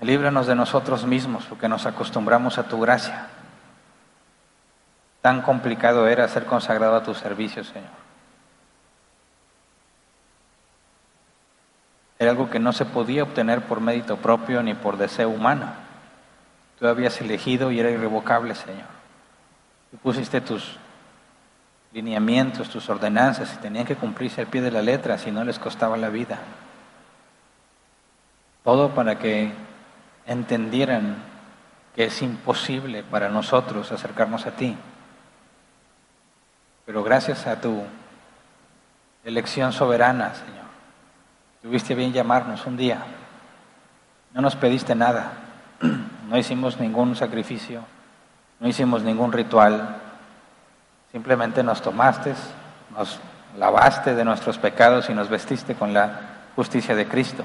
Líbranos de nosotros mismos, porque nos acostumbramos a tu gracia. Tan complicado era ser consagrado a tu servicio, Señor. Era algo que no se podía obtener por mérito propio ni por deseo humano. Tú habías elegido y era irrevocable, Señor. Tú pusiste tus lineamientos, tus ordenanzas, y tenían que cumplirse al pie de la letra, si no les costaba la vida. Todo para que entendieran que es imposible para nosotros acercarnos a ti. Pero gracias a tu elección soberana, Señor, tuviste bien llamarnos un día. No nos pediste nada, no hicimos ningún sacrificio, no hicimos ningún ritual, Simplemente nos tomaste, nos lavaste de nuestros pecados y nos vestiste con la justicia de Cristo.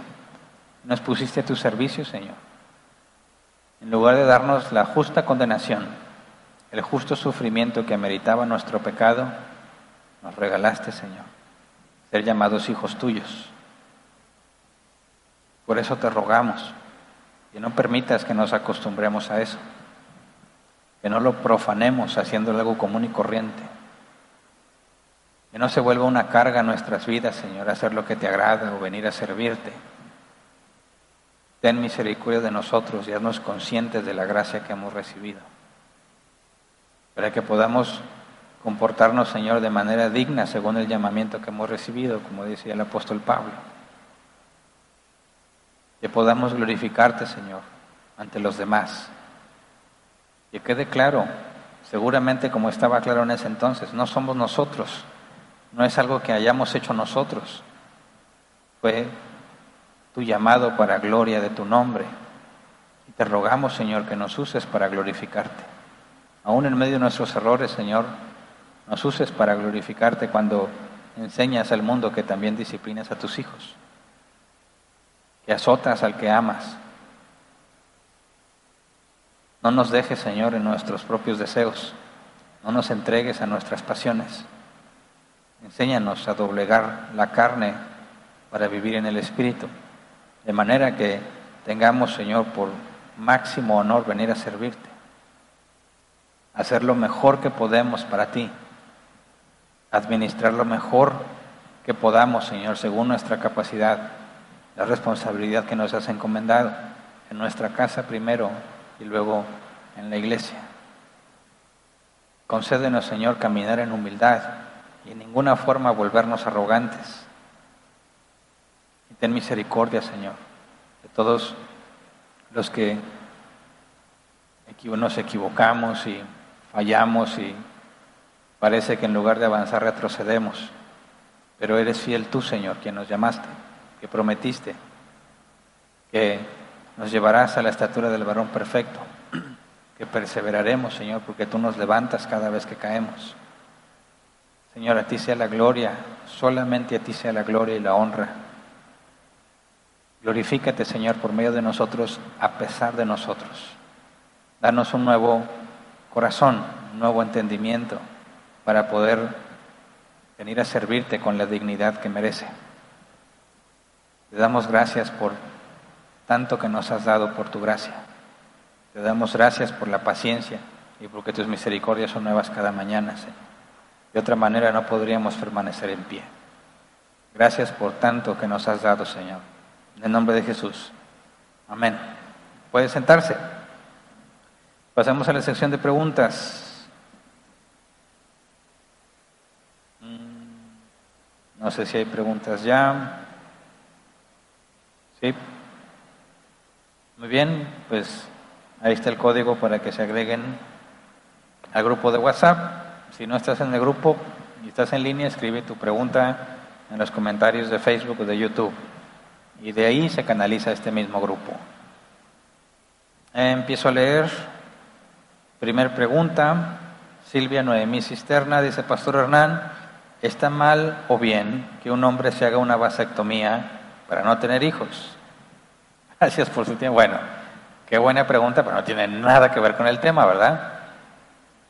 Nos pusiste a tu servicio, Señor. En lugar de darnos la justa condenación, el justo sufrimiento que meritaba nuestro pecado, nos regalaste, Señor, ser llamados hijos tuyos. Por eso te rogamos, que no permitas que nos acostumbremos a eso. Que no lo profanemos haciéndolo algo común y corriente. Que no se vuelva una carga a nuestras vidas, Señor, hacer lo que te agrada o venir a servirte. Ten misericordia de nosotros y haznos conscientes de la gracia que hemos recibido. Para que podamos comportarnos, Señor, de manera digna según el llamamiento que hemos recibido, como decía el apóstol Pablo. Que podamos glorificarte, Señor, ante los demás. Que quede claro, seguramente como estaba claro en ese entonces, no somos nosotros, no es algo que hayamos hecho nosotros, fue tu llamado para gloria de tu nombre. Y te rogamos, Señor, que nos uses para glorificarte. Aún en medio de nuestros errores, Señor, nos uses para glorificarte cuando enseñas al mundo que también disciplinas a tus hijos, que azotas al que amas. No nos dejes, Señor, en nuestros propios deseos, no nos entregues a nuestras pasiones. Enséñanos a doblegar la carne para vivir en el Espíritu, de manera que tengamos, Señor, por máximo honor venir a servirte, hacer lo mejor que podemos para ti administrar lo mejor que podamos, Señor, según nuestra capacidad, la responsabilidad que nos has encomendado en nuestra casa primero y luego en la iglesia. Concédenos, Señor, caminar en humildad y en ninguna forma volvernos arrogantes. Y ten misericordia, Señor, de todos los que nos equivocamos y fallamos y Parece que en lugar de avanzar retrocedemos, pero eres fiel tú, Señor, quien nos llamaste, que prometiste que nos llevarás a la estatura del varón perfecto, que perseveraremos, Señor, porque tú nos levantas cada vez que caemos. Señor, a ti sea la gloria, solamente a ti sea la gloria y la honra. Glorifícate, Señor, por medio de nosotros, a pesar de nosotros. Danos un nuevo corazón, un nuevo entendimiento, para poder venir a servirte con la dignidad que merece. Te damos gracias por tanto que nos has dado por tu gracia. Te damos gracias por la paciencia y porque tus misericordias son nuevas cada mañana, Señor. De otra manera no podríamos permanecer en pie. Gracias por tanto que nos has dado, Señor. En el nombre de Jesús. Amén. Puede sentarse. Pasamos a la sección de preguntas. No sé si hay preguntas ya. ¿Sí? Muy bien, pues ahí está el código para que se agreguen al grupo de WhatsApp. Si no estás en el grupo y estás en línea, escribe tu pregunta en los comentarios de Facebook o de YouTube. Y de ahí se canaliza este mismo grupo. empiezo a leer. Primer pregunta. Silvia Noemí Cisterna dice, Pastor Hernán, ¿Está mal o bien que un hombre se haga una vasectomía para no tener hijos? Gracias por su tiempo. Bueno, qué buena pregunta, pero no tiene nada que ver con el tema, ¿verdad?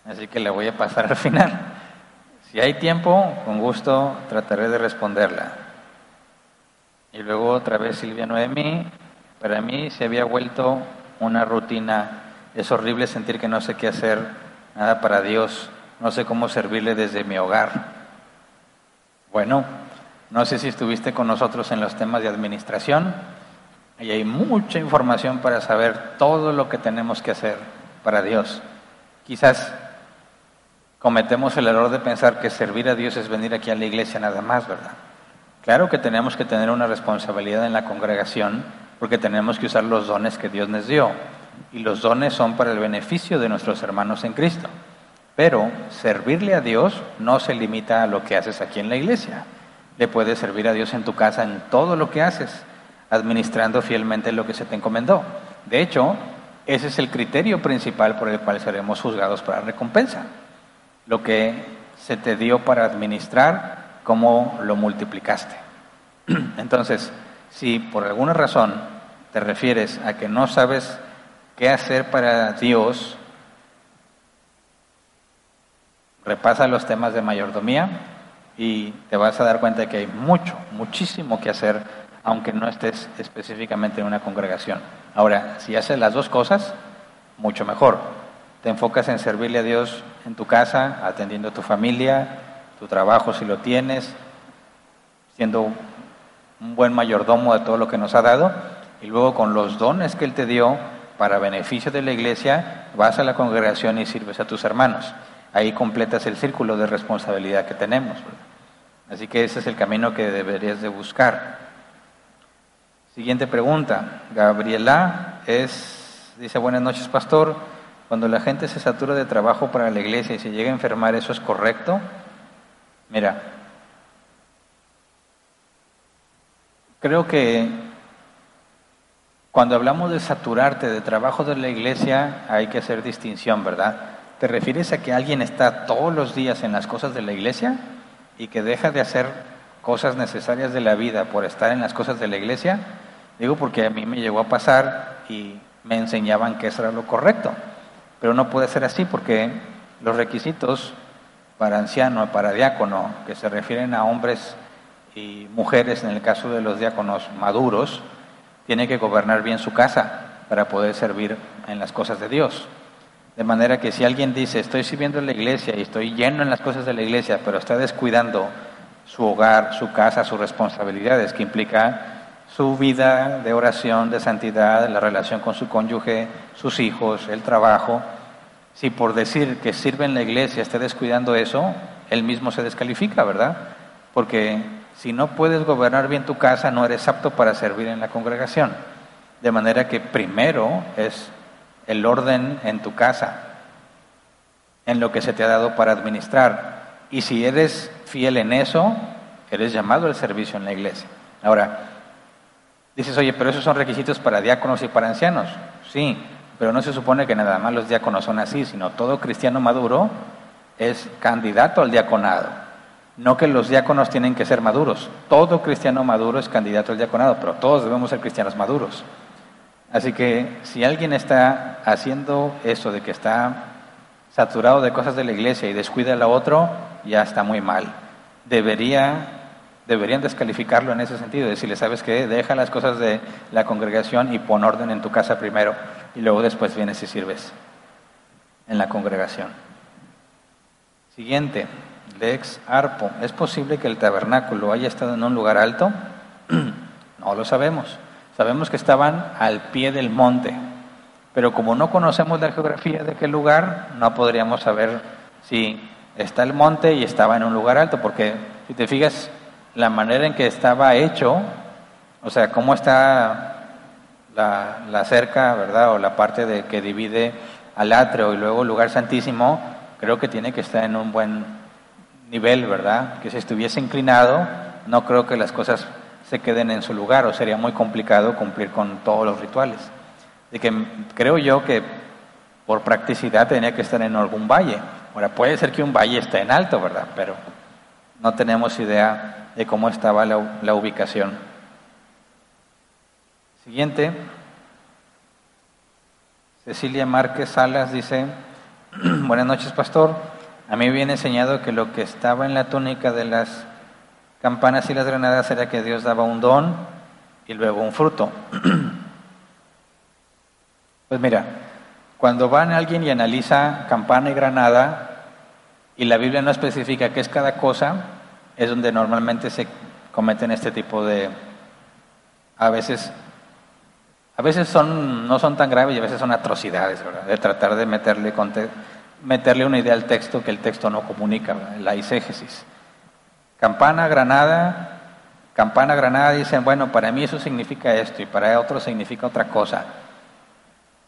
Así que le voy a pasar al final. Si hay tiempo, con gusto trataré de responderla. Y luego otra vez Silvia Noemí, para mí se había vuelto una rutina. Es horrible sentir que no sé qué hacer, nada para Dios, no sé cómo servirle desde mi hogar. Bueno, no sé si estuviste con nosotros en los temas de administración. Y hay mucha información para saber todo lo que tenemos que hacer para Dios. Quizás cometemos el error de pensar que servir a Dios es venir aquí a la iglesia nada más, ¿verdad? Claro que tenemos que tener una responsabilidad en la congregación porque tenemos que usar los dones que Dios nos dio. Y los dones son para el beneficio de nuestros hermanos en Cristo. Pero servirle a Dios no se limita a lo que haces aquí en la iglesia. Le puedes servir a Dios en tu casa en todo lo que haces, administrando fielmente lo que se te encomendó. De hecho, ese es el criterio principal por el cual seremos juzgados para recompensa. Lo que se te dio para administrar, cómo lo multiplicaste. Entonces, si por alguna razón te refieres a que no sabes qué hacer para Dios, repasa los temas de mayordomía y te vas a dar cuenta de que hay mucho, muchísimo que hacer, aunque no estés específicamente en una congregación. Ahora, si haces las dos cosas, mucho mejor. te enfocas en servirle a Dios en tu casa, atendiendo a tu familia, tu trabajo si lo tienes, siendo un buen mayordomo de todo lo que nos ha dado, y luego con los dones que Él te dio para beneficio de la iglesia, vas a la congregación y sirves a tus hermanos. Ahí completas el círculo de responsabilidad que tenemos. Así que ese es el camino que deberías de buscar. Siguiente pregunta. Gabriela es, dice, buenas noches, pastor. Cuando la gente se satura de trabajo para la iglesia y se llega a enfermar, ¿eso es correcto? Mira, creo que cuando hablamos de saturarte de trabajo de la iglesia hay que hacer distinción, ¿verdad? ¿Te refieres a que alguien está todos los días en las cosas de la iglesia y que deja de hacer cosas necesarias de la vida por estar en las cosas de la iglesia? Digo porque a mí me llegó a pasar y me enseñaban que eso era lo correcto. Pero no puede ser así porque los requisitos para anciano, para diácono, que se refieren a hombres y mujeres, en el caso de los diáconos maduros, tiene que gobernar bien su casa para poder servir en las cosas de Dios. De manera que si alguien dice, estoy sirviendo en la iglesia y estoy lleno en las cosas de la iglesia, pero está descuidando su hogar, su casa, sus responsabilidades, que implica su vida de oración, de santidad, la relación con su cónyuge, sus hijos, el trabajo, si por decir que sirve en la iglesia esté descuidando eso, él mismo se descalifica, ¿verdad? Porque si no puedes gobernar bien tu casa, no eres apto para servir en la congregación. De manera que primero es el orden en tu casa, en lo que se te ha dado para administrar. Y si eres fiel en eso, eres llamado al servicio en la iglesia. Ahora, dices, oye, pero esos son requisitos para diáconos y para ancianos. Sí, pero no se supone que nada más los diáconos son así, sino todo cristiano maduro es candidato al diaconado. No que los diáconos tienen que ser maduros. Todo cristiano maduro es candidato al diaconado, pero todos debemos ser cristianos maduros. Así que si alguien está haciendo eso de que está saturado de cosas de la iglesia y descuida a la otro, ya está muy mal. Debería, deberían descalificarlo en ese sentido, decirle, ¿sabes qué? Deja las cosas de la congregación y pon orden en tu casa primero y luego después vienes y sirves en la congregación. Siguiente, Lex Arpo. ¿Es posible que el tabernáculo haya estado en un lugar alto? no lo sabemos. Sabemos que estaban al pie del monte, pero como no conocemos la geografía de aquel lugar, no podríamos saber si está el monte y estaba en un lugar alto, porque si te fijas, la manera en que estaba hecho, o sea, cómo está la, la cerca, ¿verdad? O la parte de, que divide al atrio y luego lugar santísimo, creo que tiene que estar en un buen nivel, ¿verdad? Que si estuviese inclinado, no creo que las cosas se queden en su lugar o sería muy complicado cumplir con todos los rituales. De que creo yo que por practicidad tenía que estar en algún valle. Ahora, puede ser que un valle esté en alto, ¿verdad? Pero no tenemos idea de cómo estaba la, ubicación. Siguiente. Cecilia Márquez Salas dice, buenas noches, pastor. A mí me viene enseñado que lo que estaba en la túnica de las campanas y las granadas era que Dios daba un don y luego un fruto. Pues mira, cuando van alguien y analiza campana y granada y la Biblia no especifica qué es cada cosa, es donde normalmente se cometen este tipo de, a veces, a veces son, no son tan graves y a veces son atrocidades, ¿verdad? De tratar de meterle, meterle una idea al texto que el texto no comunica, la iségesis. Campana, granada, campana, granada, dicen, bueno, para mí eso significa esto y para otro significa otra cosa.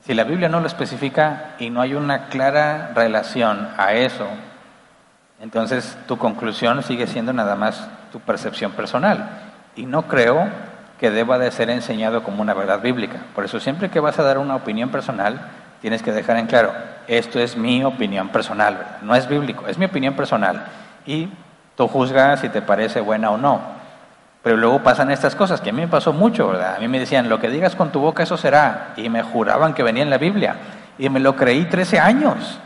Si la Biblia no lo especifica y no hay una clara relación a eso, entonces tu conclusión sigue siendo nada más tu percepción personal. Y no creo que deba de ser enseñado como una verdad bíblica. Por eso siempre que vas a dar una opinión personal, tienes que dejar en claro, esto es mi opinión personal, no es bíblico, es mi opinión personal. Y Tú juzgas si te parece buena o no. Pero luego pasan estas cosas, que a mí me pasó mucho, ¿verdad? A mí me decían, lo que digas con tu boca, eso será. Y me juraban que venía en la Biblia. Y me lo creí 13 años.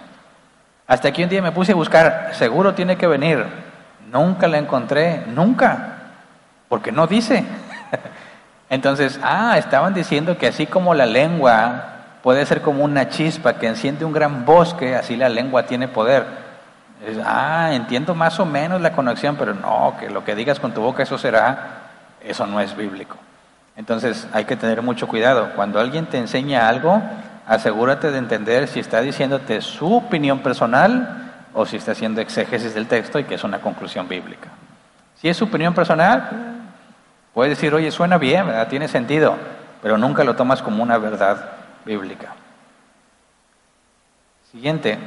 Hasta que un día me puse a buscar, seguro tiene que venir. Nunca la encontré, nunca. Porque no dice. Entonces, ah, estaban diciendo que así como la lengua puede ser como una chispa que enciende un gran bosque, así la lengua tiene poder. ah, entiendo más o menos la conexión, pero no, que lo que digas con tu boca eso será, eso no es bíblico. Entonces hay que tener mucho cuidado. Cuando alguien te enseña algo, asegúrate de entender si está diciéndote su opinión personal o si está haciendo exégesis del texto y que es una conclusión bíblica. Si es su opinión personal, puede decir, oye, suena bien, tiene sentido, pero nunca lo tomas como una verdad bíblica. Siguiente.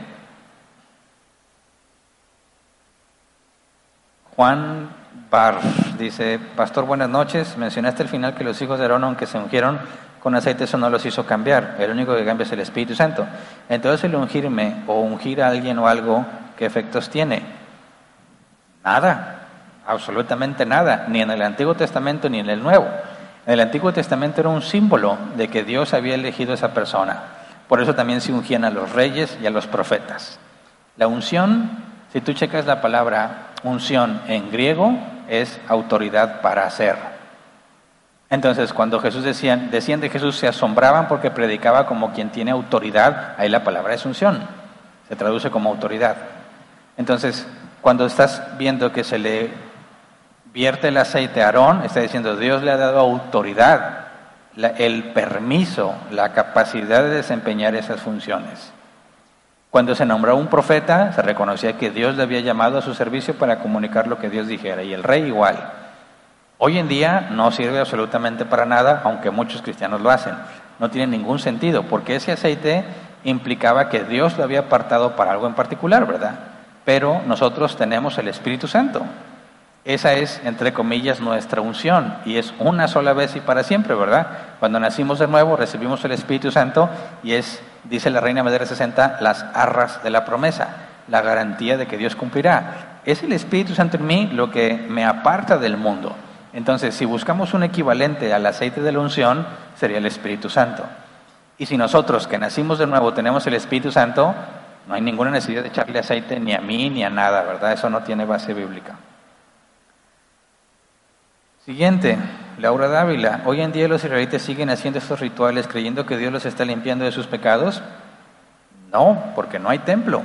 Juan Bar dice, Pastor, buenas noches. Mencionaste al final que los hijos de Aarón, aunque se ungieron con aceite, eso no los hizo cambiar. El único que cambia es el Espíritu Santo. Entonces el ungirme o ungir a alguien o algo, ¿qué efectos tiene? Nada, absolutamente nada, ni en el Antiguo Testamento ni en el Nuevo. En el Antiguo Testamento era un símbolo de que Dios había elegido a esa persona. Por eso también se ungían a los reyes y a los profetas. La unción, si tú checas la palabra unción en griego, es autoridad para hacer. Entonces, cuando Jesús decía, decían de Jesús, se asombraban porque predicaba como quien tiene autoridad. Ahí la palabra es unción, se traduce como autoridad. Entonces, cuando estás viendo que se le vierte el aceite a Aarón, está diciendo, Dios le ha dado autoridad, el permiso, la capacidad de desempeñar esas funciones. Cuando se nombró un profeta, se reconocía que Dios le había llamado a su servicio para comunicar lo que Dios dijera, y el rey igual. Hoy en día no sirve absolutamente para nada, aunque muchos cristianos lo hacen. No tiene ningún sentido, porque ese aceite implicaba que Dios lo había apartado para algo en particular, ¿verdad? Pero nosotros tenemos el Espíritu Santo. Esa es, entre comillas, nuestra unción y es una sola vez y para siempre, ¿verdad? Cuando nacimos de nuevo recibimos el Espíritu Santo y es, dice la Reina Madera 60, las arras de la promesa, la garantía de que Dios cumplirá. Es el Espíritu Santo en mí lo que me aparta del mundo. Entonces, si buscamos un equivalente al aceite de la unción, sería el Espíritu Santo. Y si nosotros que nacimos de nuevo tenemos el Espíritu Santo, no hay ninguna necesidad de echarle aceite ni a mí ni a nada, ¿verdad? Eso no tiene base bíblica. Siguiente, Laura Dávila. Hoy en día los israelitas siguen haciendo estos rituales creyendo que Dios los está limpiando de sus pecados. No, porque no hay templo.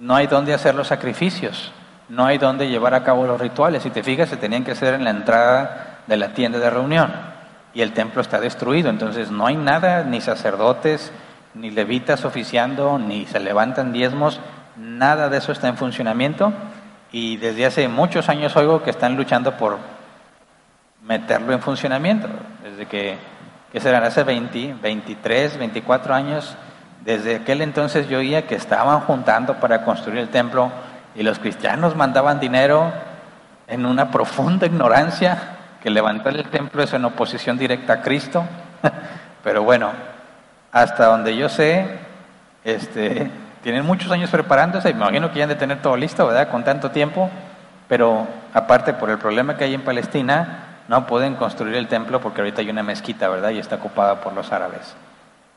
No hay donde hacer los sacrificios. No hay donde llevar a cabo los rituales. Si te fijas, se tenían que hacer en la entrada de la tienda de reunión. Y el templo está destruido. Entonces no hay nada, ni sacerdotes, ni levitas oficiando, ni se levantan diezmos. Nada de eso está en funcionamiento y desde hace muchos años oigo que están luchando por meterlo en funcionamiento. Desde que, que serán hace 20, 23, 24 años, desde aquel entonces yo oía que estaban juntando para construir el templo y los cristianos mandaban dinero en una profunda ignorancia que levantar el templo es en oposición directa a Cristo. Pero bueno, hasta donde yo sé, este, tienen muchos años preparándose, me imagino que ya han de tener todo listo, ¿verdad? Con tanto tiempo, pero aparte por el problema que hay en Palestina, no pueden construir el templo porque ahorita hay una mezquita, ¿verdad? Y está ocupada por los árabes.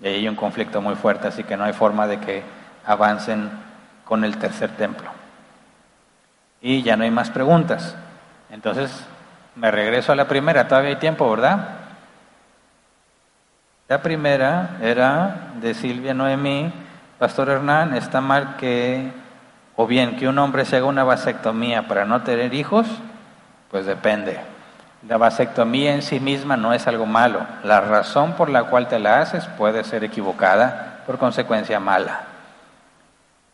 Y ahí hay un conflicto muy fuerte, así que no hay forma de que avancen con el tercer templo. Y ya no hay más preguntas. Entonces, me regreso a la primera, todavía hay tiempo, ¿verdad? La primera era de Silvia Noemí Pastor Hernán, ¿está mal que, o bien, que un hombre se haga una vasectomía para no tener hijos? Pues depende. La vasectomía en sí misma no es algo malo. La razón por la cual te la haces puede ser equivocada, por consecuencia mala.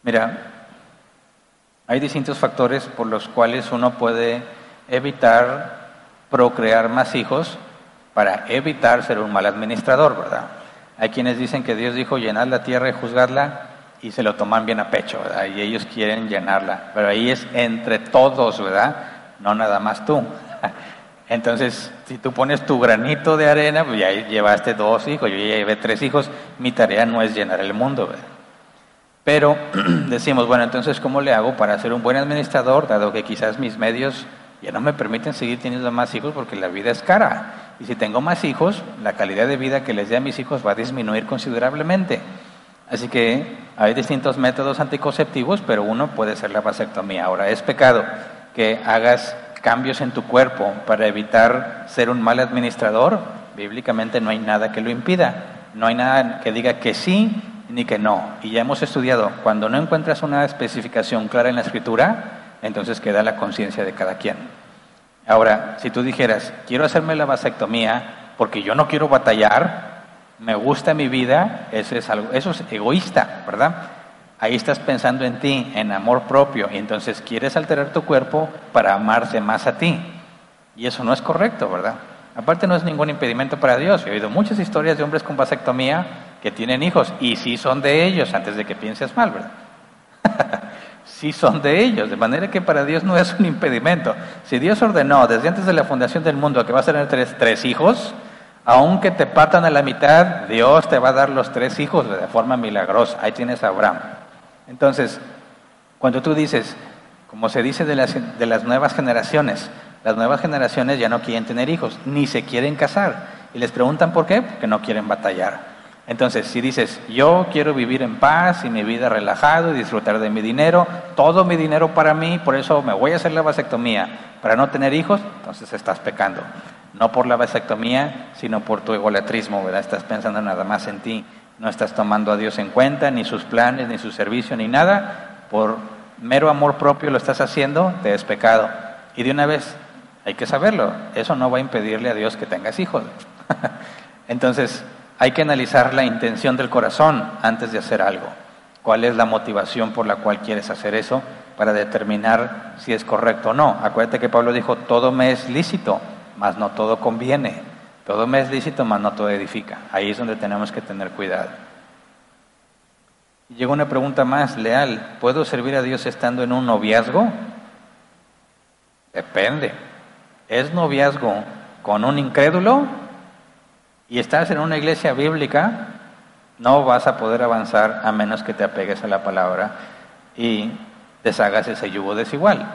Mira, hay distintos factores por los cuales uno puede evitar procrear más hijos para evitar ser un mal administrador, ¿verdad? Hay quienes dicen que Dios dijo llenar la tierra y juzgarla y se lo toman bien a pecho, ¿verdad? Y ellos quieren llenarla. Pero ahí es entre todos, ¿verdad? No nada más tú. Entonces, si tú pones tu granito de arena, pues ya llevaste dos hijos, yo ya llevé tres hijos, mi tarea no es llenar el mundo, ¿verdad? Pero decimos, bueno, entonces, ¿cómo le hago para ser un buen administrador, dado que quizás mis medios ya no me permiten seguir teniendo más hijos porque la vida es cara? Y si tengo más hijos, la calidad de vida que les dé a mis hijos va a disminuir considerablemente. Así que hay distintos métodos anticonceptivos, pero uno puede ser la vasectomía. Ahora, es pecado que hagas cambios en tu cuerpo para evitar ser un mal administrador. Bíblicamente no hay nada que lo impida. no hay nada que diga que sí ni que no. Y ya hemos estudiado, cuando no encuentras una especificación clara en la escritura, entonces queda la conciencia de cada quien. Ahora, si tú dijeras, quiero hacerme la vasectomía porque yo no quiero batallar, me gusta mi vida, eso es, algo, eso es egoísta, ¿verdad? Ahí estás pensando en ti, en amor propio, y entonces quieres alterar tu cuerpo para amarse más a ti. Y eso no es correcto, ¿verdad? Aparte no es ningún impedimento para Dios. He oído muchas historias de hombres con vasectomía que tienen hijos y sí son de ellos antes de que pienses mal, ¿verdad? sí son de ellos, de manera que para Dios no es un impedimento. Si Dios ordenó desde antes de la fundación del mundo que vas a tener tres, tres hijos, aunque te partan a la mitad, Dios te va a dar los tres hijos de forma milagrosa. Ahí tienes a Abraham. Entonces, cuando tú dices, como se dice de las, de las nuevas generaciones, las nuevas generaciones ya no quieren tener hijos, ni se quieren casar. Y les preguntan por qué, porque no quieren batallar. Entonces, si dices, yo quiero vivir en paz y mi vida relajado y disfrutar de mi dinero, todo mi dinero para mí, por eso me voy a hacer la vasectomía para no tener hijos, entonces estás pecando. No por la vasectomía, sino por tu egolatrismo, ¿verdad? Estás pensando nada más en ti, no estás tomando a Dios en cuenta, ni sus planes, ni su servicio, ni nada. Por mero amor propio lo estás haciendo, te es pecado. Y de una vez, hay que saberlo, eso no va a impedirle a Dios que tengas hijos. Entonces, hay que analizar la intención del corazón antes de hacer algo. ¿Cuál es la motivación por la cual quieres hacer eso para determinar si es correcto o no? Acuérdate que Pablo dijo, todo me es lícito, mas no todo conviene. Todo me es lícito, mas no todo edifica. Ahí es donde tenemos que tener cuidado. Llegó una pregunta más, leal. ¿Puedo servir a Dios estando en un noviazgo? Depende. ¿Es noviazgo con un incrédulo? Y estás en una iglesia bíblica, no vas a poder avanzar a menos que te apegues a la palabra y deshagas ese yugo desigual.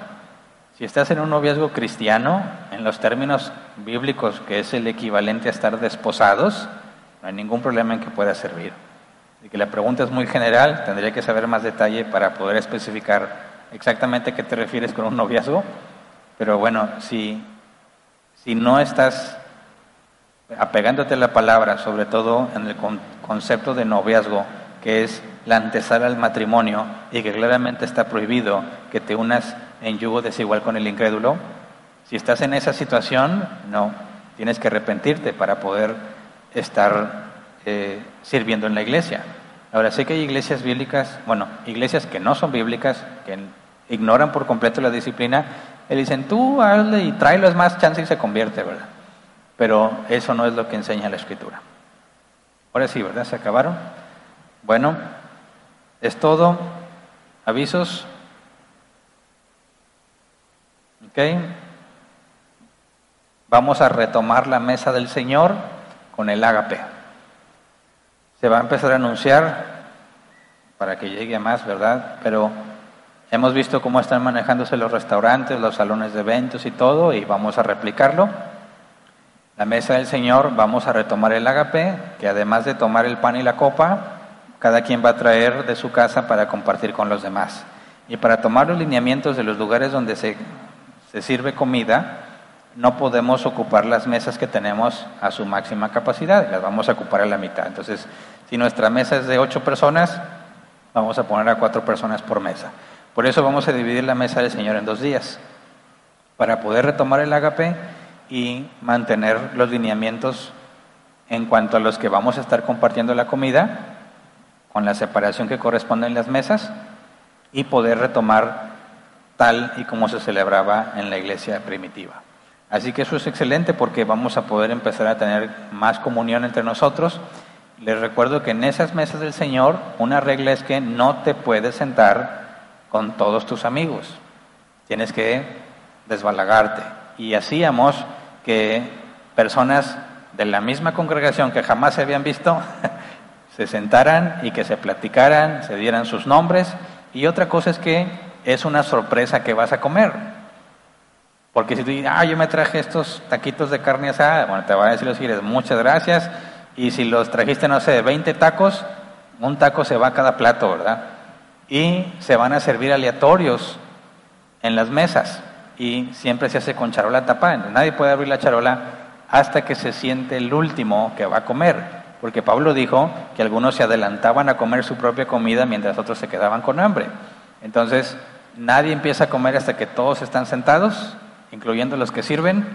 Si estás en un noviazgo cristiano, en los términos bíblicos, que es el equivalente a estar desposados, no hay ningún problema en que pueda servir. Y que la pregunta es muy general, tendría que saber más detalle para poder especificar exactamente qué te refieres con un noviazgo. Pero bueno, si, si no estás apegándote a la palabra, sobre todo en el concepto de noviazgo, que es la antesala al matrimonio y que claramente está prohibido que te unas en yugo desigual con el incrédulo, si estás en esa situación, no, tienes que arrepentirte para poder estar eh, sirviendo en la iglesia. Ahora, sé que hay iglesias bíblicas, bueno, iglesias que no son bíblicas, que ignoran por completo la disciplina, y dicen, tú hazle y tráelo, es más chance y se convierte, ¿verdad? Pero eso no es lo que enseña la escritura. Ahora sí, ¿verdad? ¿Se acabaron? Bueno, es todo. ¿Avisos? ¿Ok? Vamos a retomar la mesa del Señor con el ágape. Se va a empezar a anunciar para que llegue a más, ¿verdad? Pero hemos visto cómo están manejándose los restaurantes, los salones de eventos y todo, y vamos a replicarlo. La mesa del Señor, vamos a retomar el ágape, que además de tomar el pan y la copa, cada quien va a traer de su casa para compartir con los demás. Y para tomar los lineamientos de los lugares donde se, se sirve comida, no podemos ocupar las mesas que tenemos a su máxima capacidad, las vamos a ocupar a la mitad. Entonces, si nuestra mesa es de ocho personas, vamos a poner a cuatro personas por mesa. Por eso vamos a dividir la mesa del Señor en dos días, para poder retomar el ágape y mantener los lineamientos en cuanto a los que vamos a estar compartiendo la comida, con la separación que corresponde en las mesas, y poder retomar tal y como se celebraba en la iglesia primitiva. Así que eso es excelente porque vamos a poder empezar a tener más comunión entre nosotros. Les recuerdo que en esas mesas del Señor una regla es que no te puedes sentar con todos tus amigos. Tienes que desbalagarte. Y hacíamos que personas de la misma congregación que jamás se habían visto se sentaran y que se platicaran, se dieran sus nombres. Y otra cosa es que es una sorpresa que vas a comer. Porque si tú dices, ah, yo me traje estos taquitos de carne asada, bueno, te va a decir los giles, muchas gracias. Y si los trajiste, no sé, 20 tacos, un taco se va a cada plato, ¿verdad? Y se van a servir aleatorios en las mesas y siempre se hace con charola tapada. Nadie puede abrir la charola hasta que se siente el último que va a comer. porque Pablo dijo que algunos se adelantaban a comer su propia comida mientras otros se quedaban con hambre. Entonces, nadie empieza a comer hasta que todos están sentados, incluyendo los que sirven,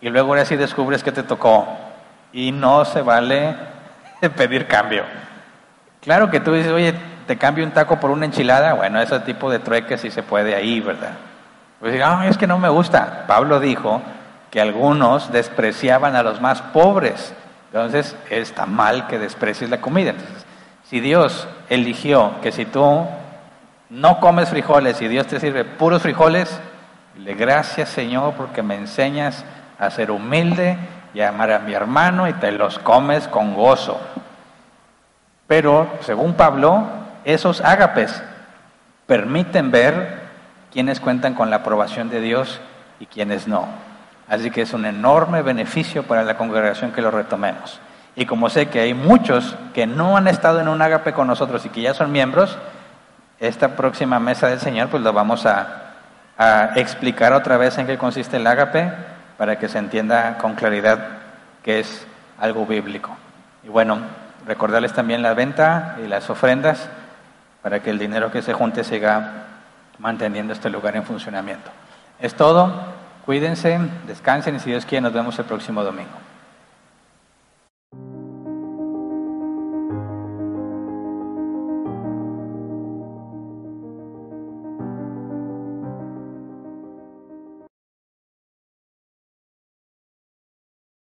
y luego ahora sí descubres que te tocó. Y no se vale pedir cambio. Claro que tú dices, oye, te cambio un taco por una enchilada, bueno, ese tipo de trueque sí se puede ahí, ¿verdad? Pues ah, es que no me gusta. Pablo dijo que algunos despreciaban a los más pobres. Entonces, está mal que desprecies la comida. Entonces, si Dios eligió que si tú no comes frijoles y Dios te sirve puros frijoles, le gracias Señor porque me enseñas a ser humilde y a amar a mi hermano y te los comes con gozo. Pero, según Pablo, esos ágapes permiten ver quiénes cuentan con la aprobación de Dios y quiénes no. Así que es un enorme beneficio para la congregación que lo retomemos. Y como sé que hay muchos que no han estado en un ágape con nosotros y que ya son miembros, esta próxima mesa del Señor pues lo vamos a, a explicar otra vez en qué consiste el ágape para que se entienda con claridad que es algo bíblico. Y bueno, recordarles también la venta y las ofrendas para que el dinero que se junte siga manteniendo este lugar en funcionamiento. Es todo, cuídense, descansen y si Dios quiere nos vemos el próximo domingo.